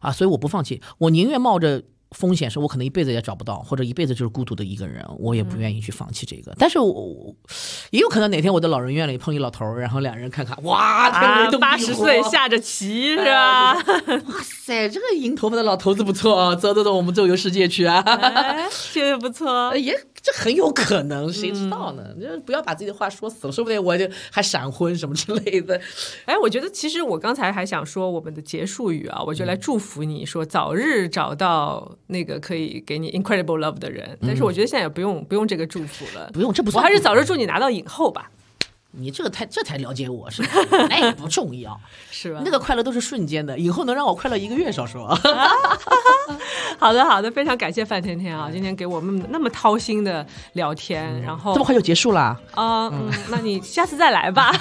啊，所以我不放弃，我宁愿冒着。风险是我可能一辈子也找不到，或者一辈子就是孤独的一个人，我也不愿意去放弃这个。但是我我也有可能哪天我在老人院里碰一老头儿，然后两人看看，哇，八十岁下着棋是吧？[laughs] 哇塞，这个银 [laughs] 头发的老头子不错啊，走走走，我们周游世界去啊！哎，这个不错。[laughs] 也这很有可能，谁知道呢？就不要把自己的话说死了，说不定我就还闪婚什么之类的。哎，我觉得其实我刚才还想说我们的结束语啊，我就来祝福你说早日找到那个可以给你 incredible love 的人。但是我觉得现在也不用不用这个祝福了，不用，这不我还是早日祝你拿到影后吧，你这个太这才了解我是吧？[laughs] 那也不重要，[laughs] 是吧？那个快乐都是瞬间的，以后能让我快乐一个月少说。[laughs] 好的好的，非常感谢范甜甜啊，今天给我们那么掏心的聊天，然后这么快就结束了，啊，嗯，那你下次再来吧。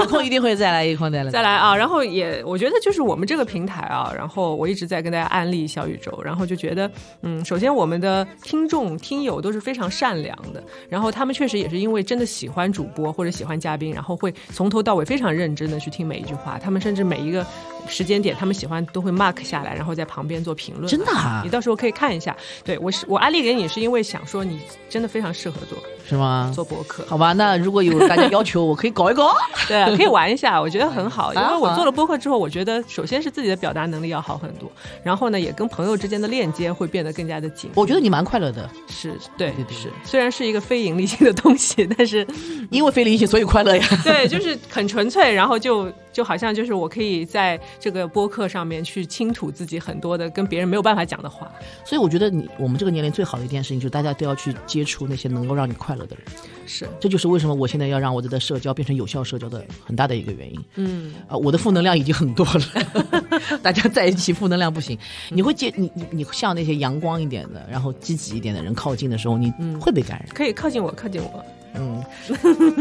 有空一定会再来，有空再来。再来啊！然后也，我觉得就是我们这个平台啊，然后我一直在跟大家安利小宇宙，然后就觉得，嗯，首先我们的听众听友都是非常善良的，然后他们确实也是因为真的喜欢主播或者喜欢嘉宾，然后会从头到尾非常认真的去听每一句话，他们甚至每一个时间点他们喜欢都会 mark 下来，然后在旁边做评论。真的啊你到时候可以看一下。对我是我安利给你是因为想说你真的非常适合做是吗？做博客。好吧，那如果有大家要求，我可以搞一搞。[laughs] 对啊，可以玩一下，我觉得很好。[laughs] 因为我做了博客之后，我觉得首先是自己的表达能力要好很多，然后呢，也跟朋友之间的链接会变得更加的紧。我觉得你蛮快乐的，是对对对是，虽然是一个非盈利性的东西，但是 [laughs] 因为非盈利性，所以快乐呀。[laughs] 对，就是很纯粹，然后就就好像就是我可以在这个播客上面去倾吐自己很多的跟别人没有办法讲的话。所以我觉得你我们这个年龄最好的一件事情，就是大家都要去接触那些能够让你快乐的人。是，这就是为什么我现在要让我的社交变成有效社交的很大的一个原因。嗯，啊、我的负能量已经很多了，[laughs] 大家在一起负能量不行。你会接你你你向那些阳光一点的，然后积极一点的人靠近的时候，你会被感染。可以靠近我，靠近我。嗯，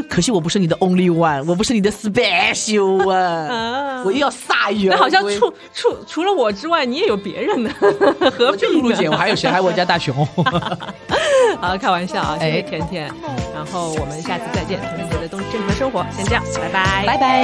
可惜我不是你的 only one，我不是你的 special [laughs] 啊，啊我又要铩羽而那好像除除除了我之外，你也有别人呢，何必呢？就露露姐，我还有谁？还有我家大熊。[laughs] 好，开玩笑啊，谢谢哎甜甜。然后我们下次再见，同学节的东正常生活，先这样，拜拜，拜拜。